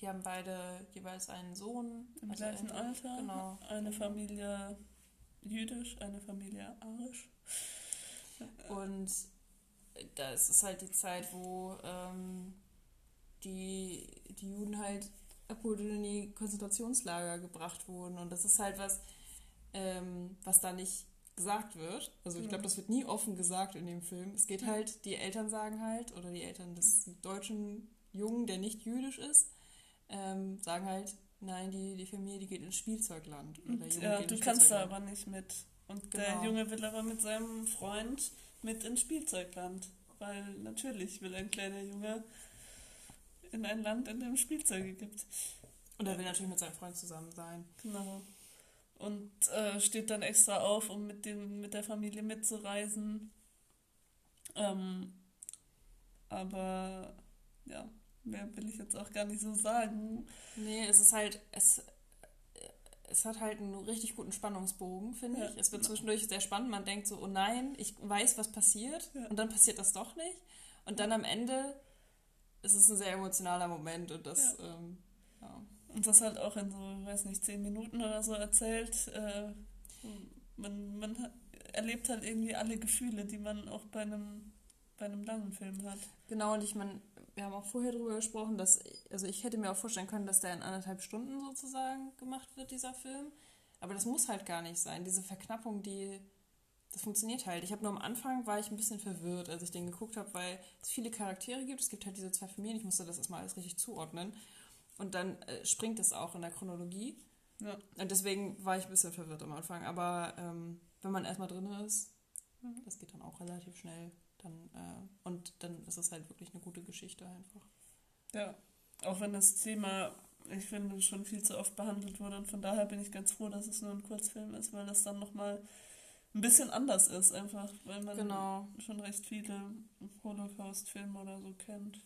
Die haben beide jeweils einen Sohn. Im also gleichen Alter. Genau. Eine Familie jüdisch, eine Familie arisch. Und das ist halt die Zeit, wo ähm, die, die Juden halt abgeholt in die Konzentrationslager gebracht wurden. Und das ist halt was, ähm, was da nicht gesagt wird. Also ich glaube, das wird nie offen gesagt in dem Film. Es geht halt, die Eltern sagen halt, oder die Eltern des deutschen Jungen, der nicht jüdisch ist, ähm, sagen halt, nein, die, die Familie, die geht ins Spielzeugland. ja, du kannst da aber nicht mit. Und genau. der Junge will aber mit seinem Freund mit ins Spielzeugland. Weil natürlich will ein kleiner Junge in ein Land, in dem Spielzeuge gibt. Und er will natürlich mit seinem Freund zusammen sein. Genau. Und äh, steht dann extra auf, um mit, dem, mit der Familie mitzureisen. Ähm, aber ja, mehr will ich jetzt auch gar nicht so sagen. Nee, es ist halt, es, es hat halt einen richtig guten Spannungsbogen, finde ja, ich. Es wird genau. zwischendurch sehr spannend. Man denkt so, oh nein, ich weiß, was passiert. Ja. Und dann passiert das doch nicht. Und dann am Ende ist es ein sehr emotionaler Moment. Und das, ja. Ähm, ja. Und das halt auch in so, weiß nicht, zehn Minuten oder so erzählt. Äh, man, man erlebt halt irgendwie alle Gefühle, die man auch bei einem, bei einem langen Film hat. Genau, und ich meine, wir haben auch vorher darüber gesprochen, dass, also ich hätte mir auch vorstellen können, dass der in anderthalb Stunden sozusagen gemacht wird, dieser Film. Aber das muss halt gar nicht sein. Diese Verknappung, die, das funktioniert halt. Ich habe nur am Anfang, war ich ein bisschen verwirrt, als ich den geguckt habe, weil es viele Charaktere gibt. Es gibt halt diese zwei Familien. Ich musste das erstmal alles richtig zuordnen. Und dann äh, springt es auch in der Chronologie. Ja. Und deswegen war ich ein bisschen verwirrt am Anfang. Aber ähm, wenn man erstmal drin ist, mhm. das geht dann auch relativ schnell. Dann, äh, und dann ist es halt wirklich eine gute Geschichte einfach. Ja, auch wenn das Thema, ich finde, schon viel zu oft behandelt wurde und von daher bin ich ganz froh, dass es nur ein Kurzfilm ist, weil das dann nochmal ein bisschen anders ist, einfach, weil man genau. schon recht viele Holocaust-Filme oder so kennt.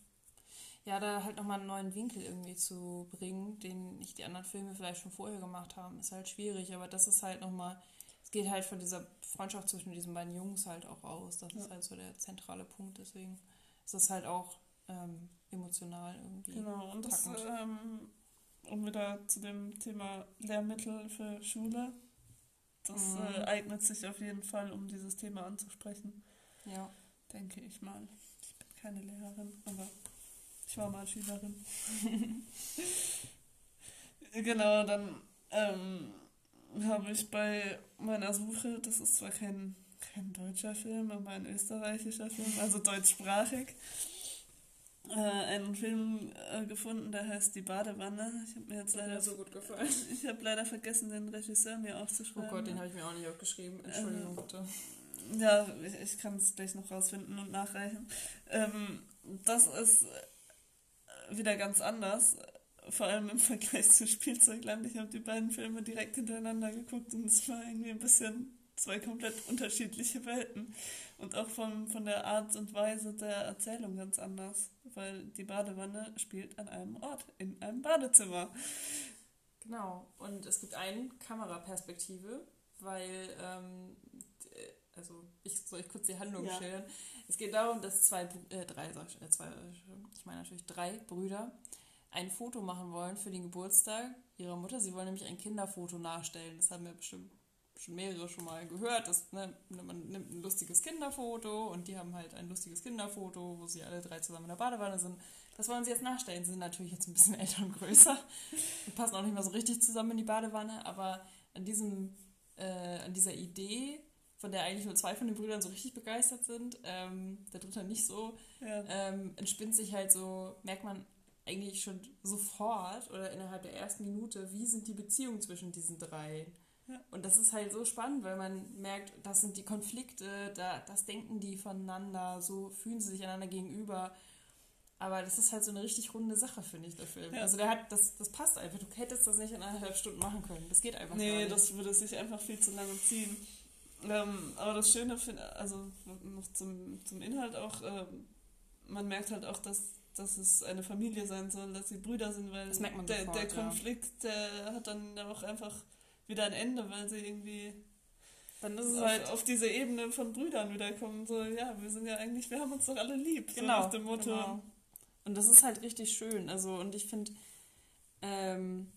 Ja, da halt nochmal einen neuen Winkel irgendwie zu bringen, den nicht die anderen Filme vielleicht schon vorher gemacht haben, ist halt schwierig, aber das ist halt nochmal geht halt von dieser Freundschaft zwischen diesen beiden Jungs halt auch aus. Das ja. ist halt so der zentrale Punkt. Deswegen ist das halt auch ähm, emotional irgendwie. Genau, und das, ähm, um wieder zu dem Thema Lehrmittel für Schule, das mhm. äh, eignet sich auf jeden Fall, um dieses Thema anzusprechen. Ja. Denke ich mal. Ich bin keine Lehrerin, aber ich war mal Schülerin. genau, dann ähm, habe ich bei meiner Suche, das ist zwar kein, kein deutscher Film, aber ein österreichischer Film, also deutschsprachig, äh, einen Film äh, gefunden, der heißt Die Badewanne. Ich habe mir jetzt leider so gut gefallen. Ich habe leider vergessen, den Regisseur mir aufzuschreiben. Oh Gott, den habe ich mir auch nicht aufgeschrieben. Entschuldigung ähm, bitte. Ja, ich, ich kann es gleich noch rausfinden und nachreichen. Ähm, das ist wieder ganz anders vor allem im Vergleich zu Spielzeugland. Ich habe die beiden Filme direkt hintereinander geguckt und es war irgendwie ein bisschen zwei komplett unterschiedliche Welten. Und auch von, von der Art und Weise der Erzählung ganz anders, weil die Badewanne spielt an einem Ort, in einem Badezimmer. Genau, und es gibt eine Kameraperspektive, weil, ähm, also ich soll ich kurz die Handlung ja. schildern. Es geht darum, dass zwei, äh, drei, äh, zwei, ich meine natürlich drei Brüder ein Foto machen wollen für den Geburtstag ihrer Mutter. Sie wollen nämlich ein Kinderfoto nachstellen. Das haben wir bestimmt schon mehrere schon mal gehört. Dass, ne, man nimmt ein lustiges Kinderfoto und die haben halt ein lustiges Kinderfoto, wo sie alle drei zusammen in der Badewanne sind. Das wollen sie jetzt nachstellen. Sie sind natürlich jetzt ein bisschen älter und größer und passen auch nicht mehr so richtig zusammen in die Badewanne, aber an diesem, äh, an dieser Idee, von der eigentlich nur zwei von den Brüdern so richtig begeistert sind, ähm, der dritte nicht so, Ja. ähm, entspinnt sich halt so, merkt man eigentlich schon sofort oder innerhalb der ersten Minute, wie sind die Beziehungen zwischen diesen drei. Ja. Und das ist halt so spannend, weil man merkt, das sind die Konflikte, da, das denken die voneinander, so fühlen sie sich einander gegenüber. Aber das ist halt so eine richtig runde Sache, finde ich, der Film. Ja. Also der hat, das, das passt einfach. Du hättest das nicht in eineinhalb Stunden machen können. Das geht einfach Nee, nicht. das würde sich einfach viel zu lange ziehen. Ähm, aber das Schöne finde, also noch zum, zum Inhalt auch, ähm, man merkt halt auch, dass, dass es eine Familie sein soll, dass sie Brüder sind, weil der, sofort, der ja. Konflikt, der hat dann auch einfach wieder ein Ende, weil sie irgendwie Dann ist es auf, halt auf diese Ebene von Brüdern wiederkommen. So, ja, wir sind ja eigentlich, wir haben uns doch alle lieb. So Genau, nach dem Motto. genau. Und das ist halt richtig schön. Also, und ich finde, ähm,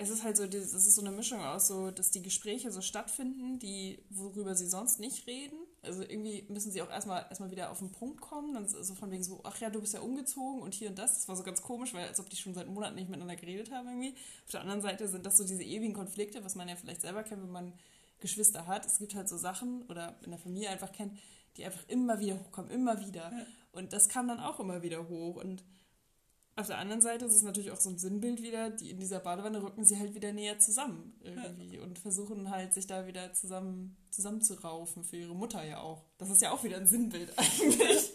es ist halt so, es ist so eine Mischung aus so, dass die Gespräche so stattfinden, die, worüber sie sonst nicht reden. Also irgendwie müssen sie auch erstmal erstmal wieder auf den Punkt kommen. Dann so von wegen so, ach ja, du bist ja umgezogen und hier und das. Das war so ganz komisch, weil als ob die schon seit Monaten nicht miteinander geredet haben irgendwie. Auf der anderen Seite sind das so diese ewigen Konflikte, was man ja vielleicht selber kennt, wenn man Geschwister hat. Es gibt halt so Sachen oder in der Familie einfach kennt, die einfach immer wieder hochkommen, immer wieder. Und das kam dann auch immer wieder hoch. Und auf der anderen Seite ist es natürlich auch so ein Sinnbild wieder, die in dieser Badewanne rücken sie halt wieder näher zusammen irgendwie und versuchen halt sich da wieder zusammen zusammenzuraufen für ihre Mutter ja auch. Das ist ja auch wieder ein Sinnbild eigentlich.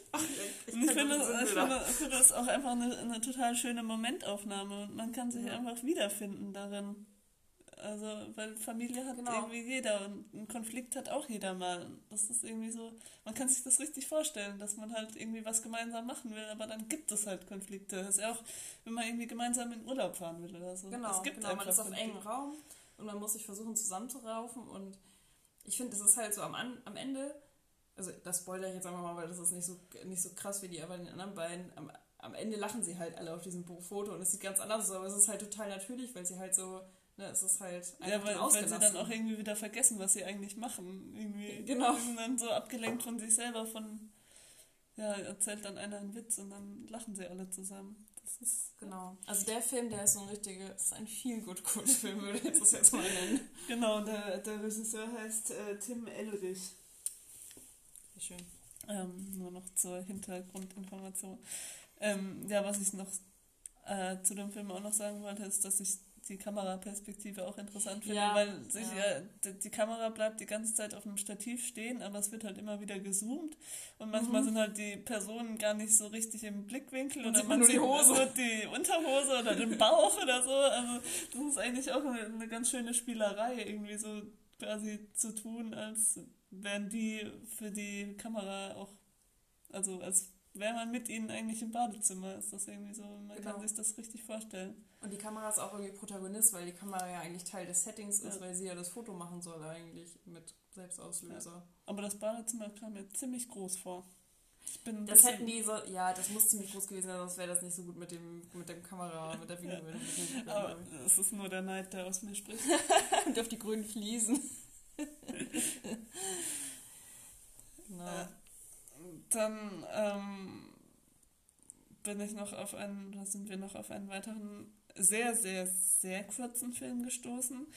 Und ich finde, das, ich finde, ich finde das auch einfach eine, eine total schöne Momentaufnahme und man kann sich Ja. einfach wiederfinden darin. Also, weil Familie hat Genau. irgendwie jeder und einen Konflikt hat auch jeder mal. Das ist irgendwie so, man kann sich das richtig vorstellen, dass man halt irgendwie was gemeinsam machen will, aber dann gibt es halt Konflikte. Das ist ja auch, wenn man irgendwie gemeinsam in Urlaub fahren will oder so. Genau, es gibt genau man ist auf engem Raum und man muss sich versuchen zusammenzuraufen und ich finde, es ist halt so am, An am Ende, also das spoilere ich jetzt einfach mal, weil das ist nicht so, nicht so krass wie die aber den anderen beiden, am, am Ende lachen sie halt alle auf diesem Foto und es sieht ganz anders aus, aber es ist halt total natürlich, weil sie halt so, ne, es ist halt Ja, weil, weil sie dann auch irgendwie wieder vergessen, was sie eigentlich machen. Irgendwie Genau. Sind dann so abgelenkt von sich selber, von, ja, erzählt dann einer einen Witz und dann lachen sie alle zusammen. Das ist, Genau. Also der Film, der ist so ein richtiger, ist ein viel gut Film, würde ich das jetzt mal nennen. genau, der, der Regisseur heißt äh, Tim Ellerich. Sehr schön. Ähm, nur noch zur Hintergrundinformation. Ähm, ja, was ich noch äh, zu dem Film auch noch sagen wollte, ist, dass ich die Kameraperspektive auch interessant finde, Ja, weil sich, ja. äh, die, Kamera bleibt die ganze Zeit auf dem Stativ stehen, aber es wird halt immer wieder gezoomt und manchmal Mhm. sind halt die Personen gar nicht so richtig im Blickwinkel Man oder man sieht Hose. nur die Unterhose oder den Bauch oder so. Also das ist eigentlich auch eine, eine ganz schöne Spielerei, irgendwie so quasi zu tun, als wären die für die Kamera auch, also als wäre man mit ihnen eigentlich im Badezimmer, ist das irgendwie so, man Genau. kann sich das richtig vorstellen. Und die Kamera ist auch irgendwie Protagonist, weil die Kamera ja eigentlich Teil des Settings ist, Ja. weil sie ja das Foto machen soll eigentlich mit Selbstauslöser. Aber das Badezimmer kam mir ziemlich groß vor. Ich bin Das hätten die so, ja, das muss ziemlich groß gewesen sein, sonst wäre das nicht so gut mit dem, mit dem Kamera, mit der Videomittel. Aber es ist nur der Neid, der aus mir spricht. Und auf die grünen Fliesen. genau. Äh, Dann ähm, bin ich noch auf einen, da sind wir noch auf einen weiteren sehr, sehr, sehr kurzen Film gestoßen,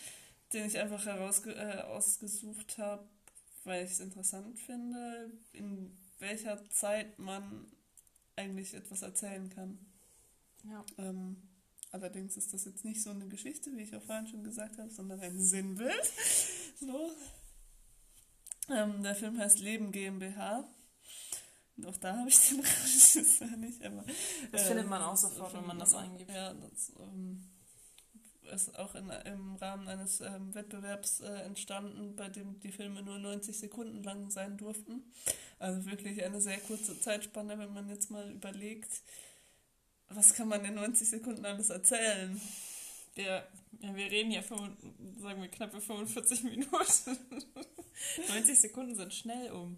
den ich einfach herausge äh, ausgesucht habe, weil ich es interessant finde, in welcher Zeit man eigentlich etwas erzählen kann. Ja. Ähm, allerdings ist das jetzt nicht so eine Geschichte, wie ich auch vorhin schon gesagt habe, sondern ein Sinnbild. So. Ähm, der Film heißt Leben GmbH. Auch da habe ich den Regisseur nicht, aber. Das äh, findet man auch sofort, wenn man das eingibt. Ja, das ähm, ist auch in, im Rahmen eines ähm, Wettbewerbs äh, entstanden, bei dem die Filme nur 90 Sekunden lang sein durften. Also wirklich eine sehr kurze Zeitspanne, wenn man jetzt mal überlegt, was kann man in 90 Sekunden alles erzählen? Wir, ja, wir reden ja, fünf- sagen wir, knappe 45 Minuten. 90 Sekunden sind schnell um.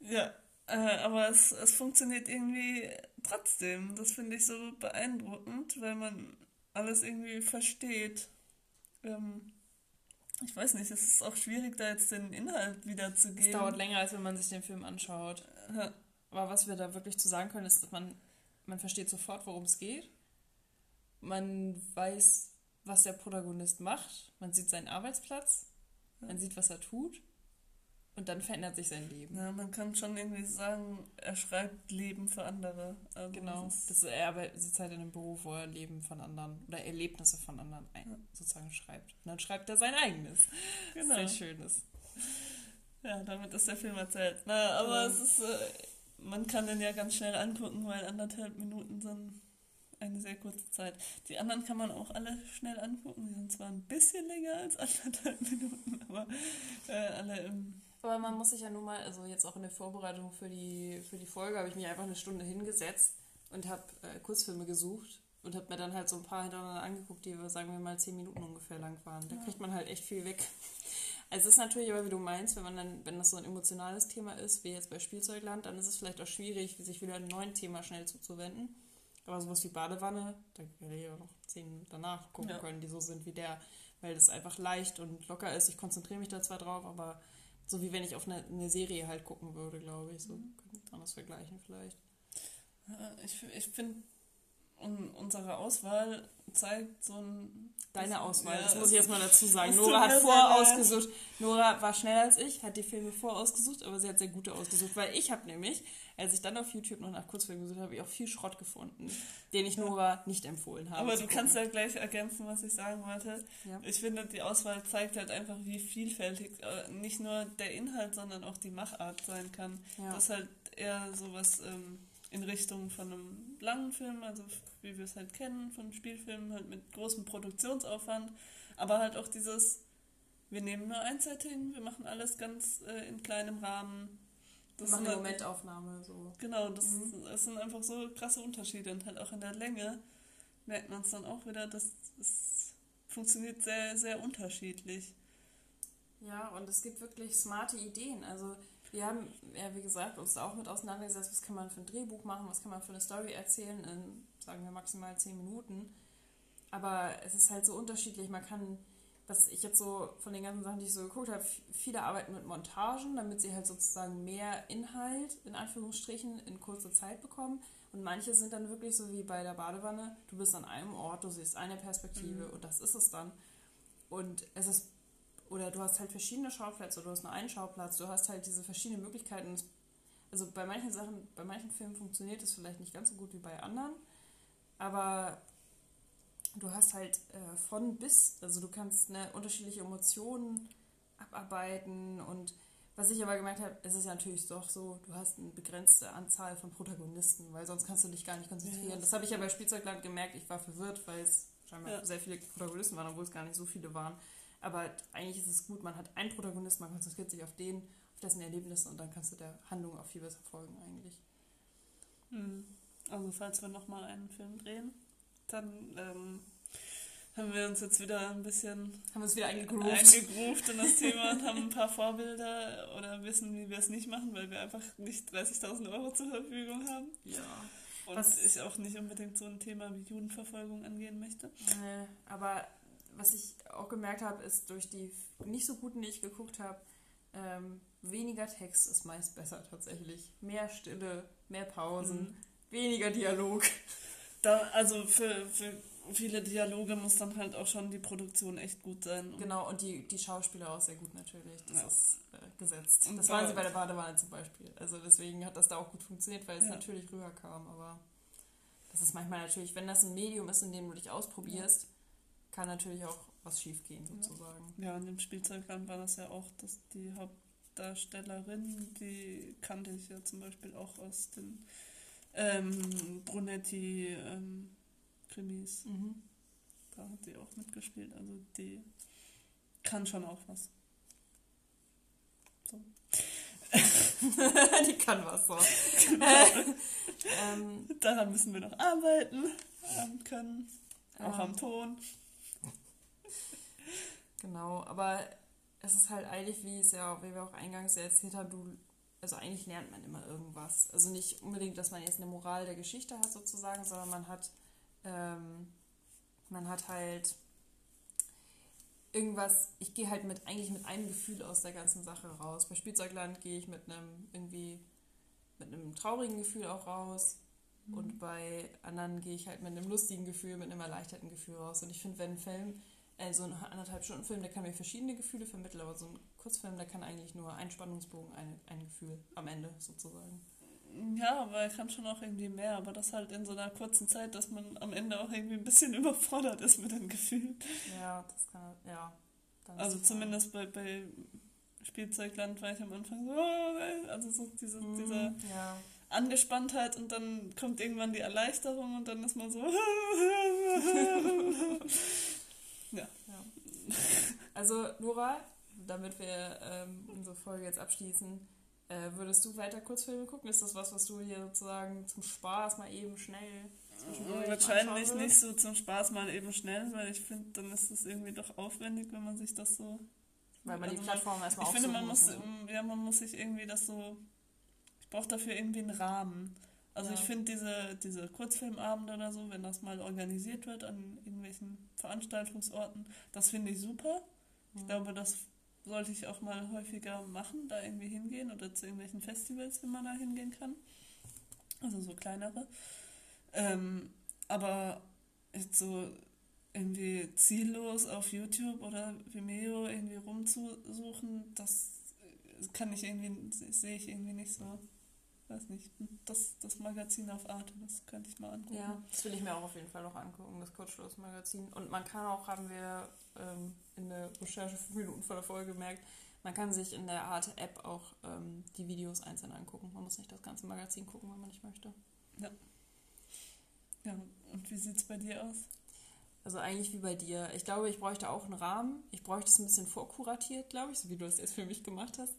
Ja, äh, aber es, es funktioniert irgendwie trotzdem. Das finde ich so beeindruckend, weil man alles irgendwie versteht. Ähm, ich weiß nicht, es ist auch schwierig, da jetzt den Inhalt Es wiederzugeben. dauert länger, als wenn man sich den Film anschaut. Ja, Aber was wir da wirklich zu sagen können, ist, dass man, man versteht sofort, worum es geht. Man weiß, was der Protagonist macht. Man sieht seinen Arbeitsplatz, man sieht, was er tut und dann verändert sich sein Leben. Ja, man kann schon irgendwie sagen, er schreibt Leben für andere. Also genau. Das ist, er aber sitzt halt in einem Beruf, wo er Leben von anderen oder Erlebnisse von anderen ein, ja. sozusagen schreibt. Und dann schreibt er sein eigenes. Genau. Sehr schönes. Ja, damit ist der Film erzählt. Na, aber ähm. es ist, äh, man kann den ja ganz schnell angucken, weil anderthalb Minuten sind eine sehr kurze Zeit. Die anderen kann man auch alle schnell angucken. Die sind zwar ein bisschen länger als anderthalb Minuten, aber äh, alle im aber man muss sich ja nun mal, also jetzt auch in der Vorbereitung für die, für die Folge, habe ich mich einfach eine Stunde hingesetzt und habe äh, Kurzfilme gesucht und habe mir dann halt so ein paar hintereinander angeguckt, die, sagen wir mal, zehn Minuten ungefähr lang waren. Da ja. kriegt man halt echt viel weg. Also es ist natürlich aber, wie du meinst, wenn man dann, wenn das so ein emotionales Thema ist, wie jetzt bei Spielzeugland, dann ist es vielleicht auch schwierig, sich wieder einem neuen Thema schnell zuzuwenden. Aber sowas wie Badewanne, da werde ich ja noch zehn danach gucken ja. können, die so sind wie der, weil das einfach leicht und locker ist. Ich konzentriere mich da zwar drauf, aber so wie wenn ich auf eine, eine Serie halt gucken würde, glaube ich. So mhm. kann man das vergleichen vielleicht. Ich, ich finde, unsere Auswahl zeigt so ein. Deine Auswahl, ja, das muss ich jetzt mal dazu sagen. Nora hat vorausgesucht. Nora war schneller als ich, hat die Filme vorausgesucht, aber sie hat sehr gute ausgesucht, weil ich habe nämlich als ich dann auf YouTube noch nach Kurzfilmen gesucht habe, habe ich auch viel Schrott gefunden, den ich Nora nicht empfohlen habe. Aber du kannst ja gleich ergänzen, was ich sagen wollte. Ja. Ich finde, die Auswahl zeigt halt einfach, wie vielfältig äh, nicht nur der Inhalt, sondern auch die Machart sein kann. Ja. Das ist halt eher sowas ähm, in Richtung von einem langen Film, also wie wir es halt kennen, von Spielfilmen, halt mit großem Produktionsaufwand, aber halt auch dieses, wir nehmen nur ein Setting, wir machen alles ganz äh, in kleinem Rahmen das machen eine halt, Momentaufnahme so. Genau, das, mhm. das sind einfach so krasse Unterschiede und halt auch in der Länge merkt man es dann auch wieder, dass es funktioniert sehr, sehr unterschiedlich. Ja, und es gibt wirklich smarte Ideen. Also wir haben, ja wie gesagt, uns da auch mit auseinandergesetzt, was kann man für ein Drehbuch machen, was kann man für eine Story erzählen in, sagen wir, maximal zehn Minuten. Aber es ist halt so unterschiedlich. Man kann was ich jetzt so von den ganzen Sachen, die ich so geguckt habe, viele arbeiten mit Montagen, damit sie halt sozusagen mehr Inhalt in Anführungsstrichen in kurzer Zeit bekommen. Und manche sind dann wirklich so wie bei der Badewanne, du bist an einem Ort, du siehst eine Perspektive mhm. und das ist es dann. Und es ist, oder du hast halt verschiedene Schauplätze, du hast nur einen Schauplatz, du hast halt diese verschiedenen Möglichkeiten. Also bei manchen Sachen, bei manchen Filmen funktioniert es vielleicht nicht ganz so gut wie bei anderen, aber du hast halt äh, von bis, also du kannst ne, unterschiedliche Emotionen abarbeiten und was ich aber gemerkt habe, ist es ja natürlich doch so, du hast eine begrenzte Anzahl von Protagonisten, weil sonst kannst du dich gar nicht konzentrieren. Ja. Das habe ich ja bei Spielzeugland gemerkt, ich war verwirrt, weil es scheinbar ja. sehr viele Protagonisten waren, obwohl es gar nicht so viele waren. Aber eigentlich ist es gut, man hat einen Protagonisten, man konzentriert sich auf den, auf dessen Erlebnisse und dann kannst du der Handlung auch viel besser folgen eigentlich. Hm. Also falls wir nochmal einen Film drehen, dann ähm, haben wir uns jetzt wieder ein bisschen haben uns wieder eingegroovt. eingegroovt in das Thema und haben ein paar Vorbilder oder wissen, wie wir es nicht machen, weil wir einfach nicht 30.000 Euro zur Verfügung haben. Ja. Und was ich auch nicht unbedingt so ein Thema wie Judenverfolgung angehen möchte. Nee, aber was ich auch gemerkt habe, ist durch die nicht so guten, die ich geguckt habe, ähm, weniger Text ist meist besser tatsächlich. Mehr Stille, mehr Pausen, mhm. weniger Dialog. Da, also für, für viele Dialoge muss dann halt auch schon die Produktion echt gut sein. Genau, und die, die Schauspieler auch sehr gut natürlich. Das ja. ist äh, gesetzt. Und das waren sie bei der Badewanne zum Beispiel. Also deswegen hat das da auch gut funktioniert, weil es ja. natürlich rüberkam. Aber das ist manchmal natürlich, wenn das ein Medium ist, in dem du dich ausprobierst, ja. kann natürlich auch was schief gehen sozusagen. Ja, und im Spielzeugland war das ja auch, dass die Hauptdarstellerin, die kannte ich ja zum Beispiel auch aus den ähm, Brunetti ähm, Krimis. Mhm. Da hat sie auch mitgespielt. Also die kann schon auch was. So. die kann was so. Genau. ähm, Daran müssen wir noch arbeiten ähm, können. Auch ähm, am Ton. Genau, aber es ist halt eigentlich, wie es ja, wie wir auch eingangs erzählt haben, du also eigentlich lernt man immer irgendwas. Also nicht unbedingt, dass man jetzt eine Moral der Geschichte hat sozusagen, sondern man hat, ähm, man hat halt irgendwas, ich gehe halt mit eigentlich mit einem Gefühl aus der ganzen Sache raus. Bei Spielzeugland gehe ich mit einem irgendwie mit einem traurigen Gefühl auch raus. Mhm. Und bei anderen gehe ich halt mit einem lustigen Gefühl, mit einem erleichterten Gefühl raus. Und ich finde, wenn ein Film, äh, so ein anderthalb Stunden Film, der kann mir verschiedene Gefühle vermitteln, aber so ein Kurzfilm, der kann eigentlich nur ein Spannungsbogen, ein, ein Gefühl am Ende sozusagen. Ja, aber er kann schon auch irgendwie mehr, aber das halt in so einer kurzen Zeit, dass man am Ende auch irgendwie ein bisschen überfordert ist mit den Gefühlen. Ja, das kann, ja. Also zumindest bei, bei Spielzeugland war ich am Anfang so, oh, also so diese, mm, diese ja. Angespanntheit und dann kommt irgendwann die Erleichterung und dann ist man so. Also, Nora, damit wir ähm, unsere Folge jetzt abschließen, äh, würdest du weiter Kurzfilme gucken? Ist das was, was du hier sozusagen zum Spaß mal eben schnell Wahrscheinlich nicht so zum Spaß mal eben schnell, weil ich finde, dann ist es irgendwie doch aufwendig, wenn man sich das so. Weil man also die Plattform erstmal Ich finde, man muss, muss ja, man muss sich irgendwie das so. Ich brauche dafür irgendwie einen Rahmen. Also ja. ich finde diese, diese Kurzfilmabende oder so, wenn das mal organisiert wird an irgendwelchen Veranstaltungsorten, das finde ich super. Ich mhm. glaube, das sollte ich auch mal häufiger machen, da irgendwie hingehen oder zu irgendwelchen Festivals, wenn man da hingehen kann. Also so kleinere. Ähm, aber jetzt so irgendwie ziellos auf YouTube oder Vimeo irgendwie rumzusuchen, das kann ich irgendwie, sehe ich irgendwie nicht so. Weiß nicht. Das, das Magazin auf Arte, das könnte ich mal angucken. Ja, das will ich mir auch auf jeden Fall noch angucken, das Kurzschlussmagazin. Und man kann auch, haben wir ähm, in der Recherche fünf Minuten vor der Folge gemerkt, man kann sich in der Arte-App auch ähm, die Videos einzeln angucken. Man muss nicht das ganze Magazin gucken, wenn man nicht möchte. Ja. Ja, und wie sieht es bei dir aus? Also eigentlich wie bei dir. Ich glaube, ich bräuchte auch einen Rahmen. Ich bräuchte es ein bisschen vorkuratiert, glaube ich, so wie du es jetzt für mich gemacht hast.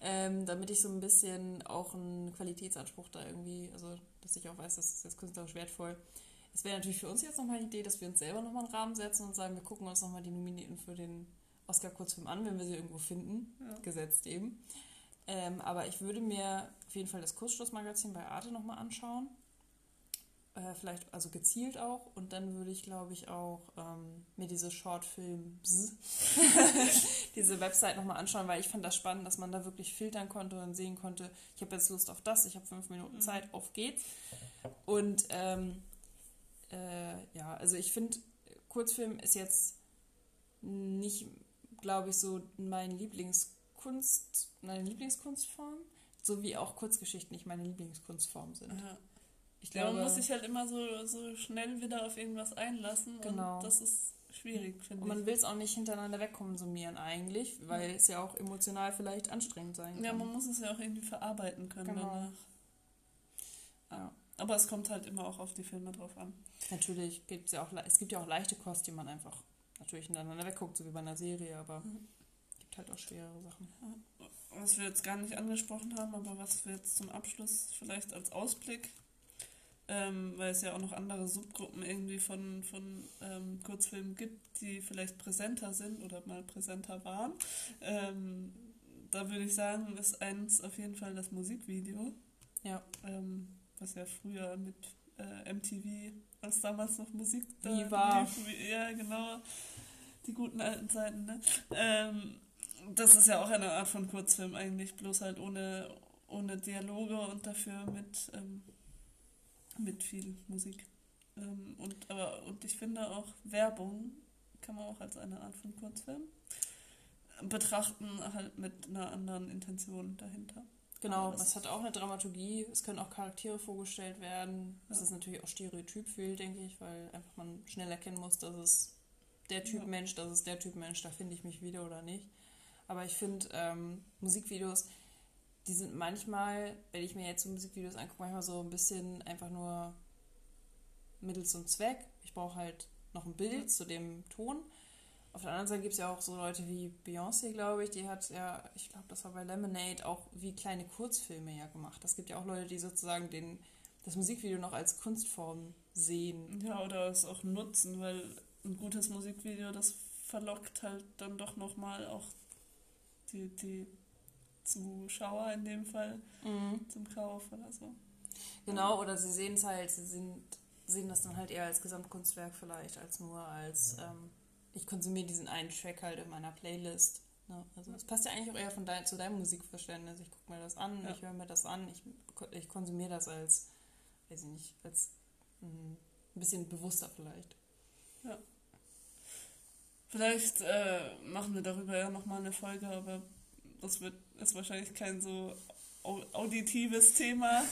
Ähm, damit ich so ein bisschen auch einen Qualitätsanspruch da irgendwie, also dass ich auch weiß, das ist jetzt künstlerisch wertvoll. Es wäre natürlich für uns jetzt nochmal die Idee, dass wir uns selber nochmal einen Rahmen setzen und sagen, wir gucken uns nochmal die Nominierten für den Oscar-Kurzfilm an, wenn wir sie irgendwo finden, ja. gesetzt eben. Ähm, aber ich würde mir auf jeden Fall das Kurzschlussmagazin bei Arte nochmal anschauen äh, vielleicht, also gezielt auch. Und dann würde ich, glaube ich, auch ähm, mir diese Shortfilm, diese Website nochmal anschauen, weil ich fand das spannend, dass man da wirklich filtern konnte und sehen konnte, ich habe jetzt Lust auf das, ich habe fünf Minuten mhm. Zeit, auf geht's. Und ähm, äh, ja, also ich finde, Kurzfilm ist jetzt nicht, glaube ich, so mein Lieblingskunst, meine Lieblingskunstform, so wie auch Kurzgeschichten nicht meine Lieblingskunstform sind. Ja. Ich glaube, ja, man muss sich halt immer so, so schnell wieder auf irgendwas einlassen. Genau. Und das ist schwierig, finde ich. Und man will es auch nicht hintereinander wegkonsumieren eigentlich, weil es ja auch emotional vielleicht anstrengend sein kann. Ja, man muss es ja auch irgendwie verarbeiten können genau. danach. Ja. Aber es kommt halt immer auch auf die Filme drauf an. Natürlich gibt es ja auch, es gibt ja auch leichte Kost, die man einfach natürlich hintereinander wegguckt, so wie bei einer Serie, aber mhm. gibt halt auch schwerere Sachen. Was wir jetzt gar nicht angesprochen haben, aber was wir jetzt zum Abschluss vielleicht als Ausblick ähm, weil es ja auch noch andere Subgruppen irgendwie von, von ähm, Kurzfilmen gibt, die vielleicht präsenter sind oder mal präsenter waren. Ähm, da würde ich sagen, ist eins auf jeden Fall das Musikvideo. Ja. Ähm, was ja früher mit äh, MTV, als damals noch Musik da. Lief, ja, genau. Die guten alten Zeiten, ne? Ähm, das ist ja auch eine Art von Kurzfilm eigentlich, bloß halt ohne, ohne Dialoge und dafür mit ähm, mit viel Musik. Ähm, und, aber, und ich finde auch Werbung kann man auch als eine Art von Kurzfilm betrachten, halt mit einer anderen Intention dahinter. Genau, es hat auch eine Dramaturgie, es können auch Charaktere vorgestellt werden. Das ja. ist natürlich auch stereotyp viel, denke ich, weil einfach man schnell erkennen muss, dass es der Typ ja. Mensch, das ist der Typ Mensch, da finde ich mich wieder oder nicht. Aber ich finde ähm, Musikvideos, die sind manchmal, wenn ich mir jetzt so Musikvideos angucke, manchmal so ein bisschen einfach nur mittels zum Zweck. Ich brauche halt noch ein Bild mhm. zu dem Ton. Auf der anderen Seite gibt es ja auch so Leute wie Beyoncé, glaube ich, die hat ja, ich glaube, das war bei Lemonade auch wie kleine Kurzfilme ja gemacht. Es gibt ja auch Leute, die sozusagen den, das Musikvideo noch als Kunstform sehen. Ja, oder es auch nutzen, weil ein gutes Musikvideo, das verlockt halt dann doch nochmal auch die, die Zuschauer in dem Fall mhm. zum Kauf oder so. Genau, oder sie sehen es halt, sie sind, sehen das dann halt eher als Gesamtkunstwerk vielleicht, als nur als, ähm, ich konsumiere diesen einen Track halt in meiner Playlist. Ne? Also es passt ja eigentlich auch eher von dein, zu deinem Musikverständnis. Ich gucke mir das an, ja. ich höre mir das an, ich, ich konsumiere das als, weiß ich nicht, als mh, ein bisschen bewusster vielleicht. Vielleicht äh, machen wir darüber ja nochmal eine Folge, aber das wird ist wahrscheinlich kein so au- auditives Thema.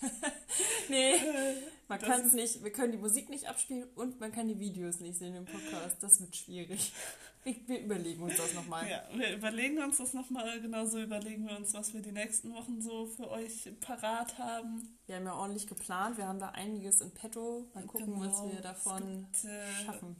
Nee, man Das kann es nicht, wir können die Musik nicht abspielen und man kann die Videos nicht sehen im Podcast. Das wird schwierig. Wir, überlegen uns das nochmal. Ja, wir überlegen uns das nochmal, genauso überlegen wir uns, was wir die nächsten Wochen so für euch parat haben. Wir haben ja ordentlich geplant, wir haben da einiges in petto. Mal gucken, was Genau. wir davon gibt, äh, schaffen.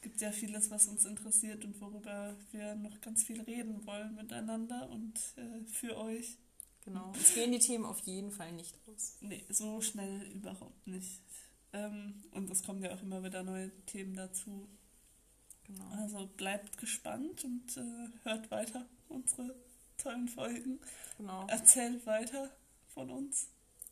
Gibt ja vieles, was uns interessiert und worüber wir noch ganz viel reden wollen miteinander und äh, für euch. Genau. Uns gehen die Themen auf jeden Fall nicht aus. Nee, so schnell überhaupt nicht. Ähm, und es kommen ja auch immer wieder neue Themen dazu. Genau. Also bleibt gespannt und äh, hört weiter unsere tollen Folgen. Genau. Erzählt weiter von uns.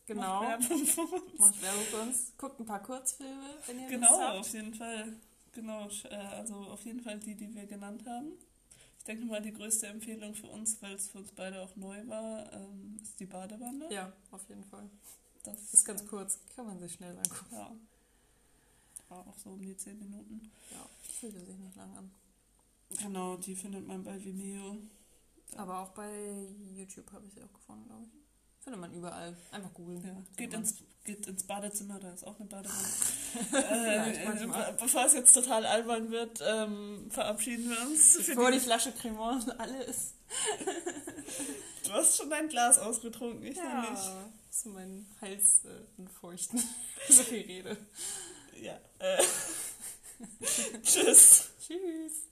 Genau. Macht Werbung von uns. Macht Werbung für uns. Guckt ein paar Kurzfilme, wenn ihr Genau, auf jeden Fall. Genau, äh, also auf jeden Fall die, die wir genannt haben. Ich denke mal, die größte Empfehlung für uns, weil es für uns beide auch neu war, ähm, ist die Badewanne. Ja, auf jeden Fall. Das Ist ganz kurz. Kann man sich schnell angucken. Ja. War auch so um die 10 Minuten. Ja, fühlte sich nicht lang an. Genau, die findet man bei Vimeo. Aber auch bei YouTube habe ich sie auch gefunden, glaube ich. Findet man überall. Einfach googeln. Ja. Geht, ins, geht ins Badezimmer, da ist auch eine Badewanne. Äh, bevor es jetzt total albern wird, ähm, verabschieden wir uns. Bevor die die, Flasche Cremant alle ist. du hast schon dein Glas ausgetrunken, ich noch nicht. Ist mein Hals äh, feuchten. so viel Rede. Ja. Äh. Tschüss. Tschüss.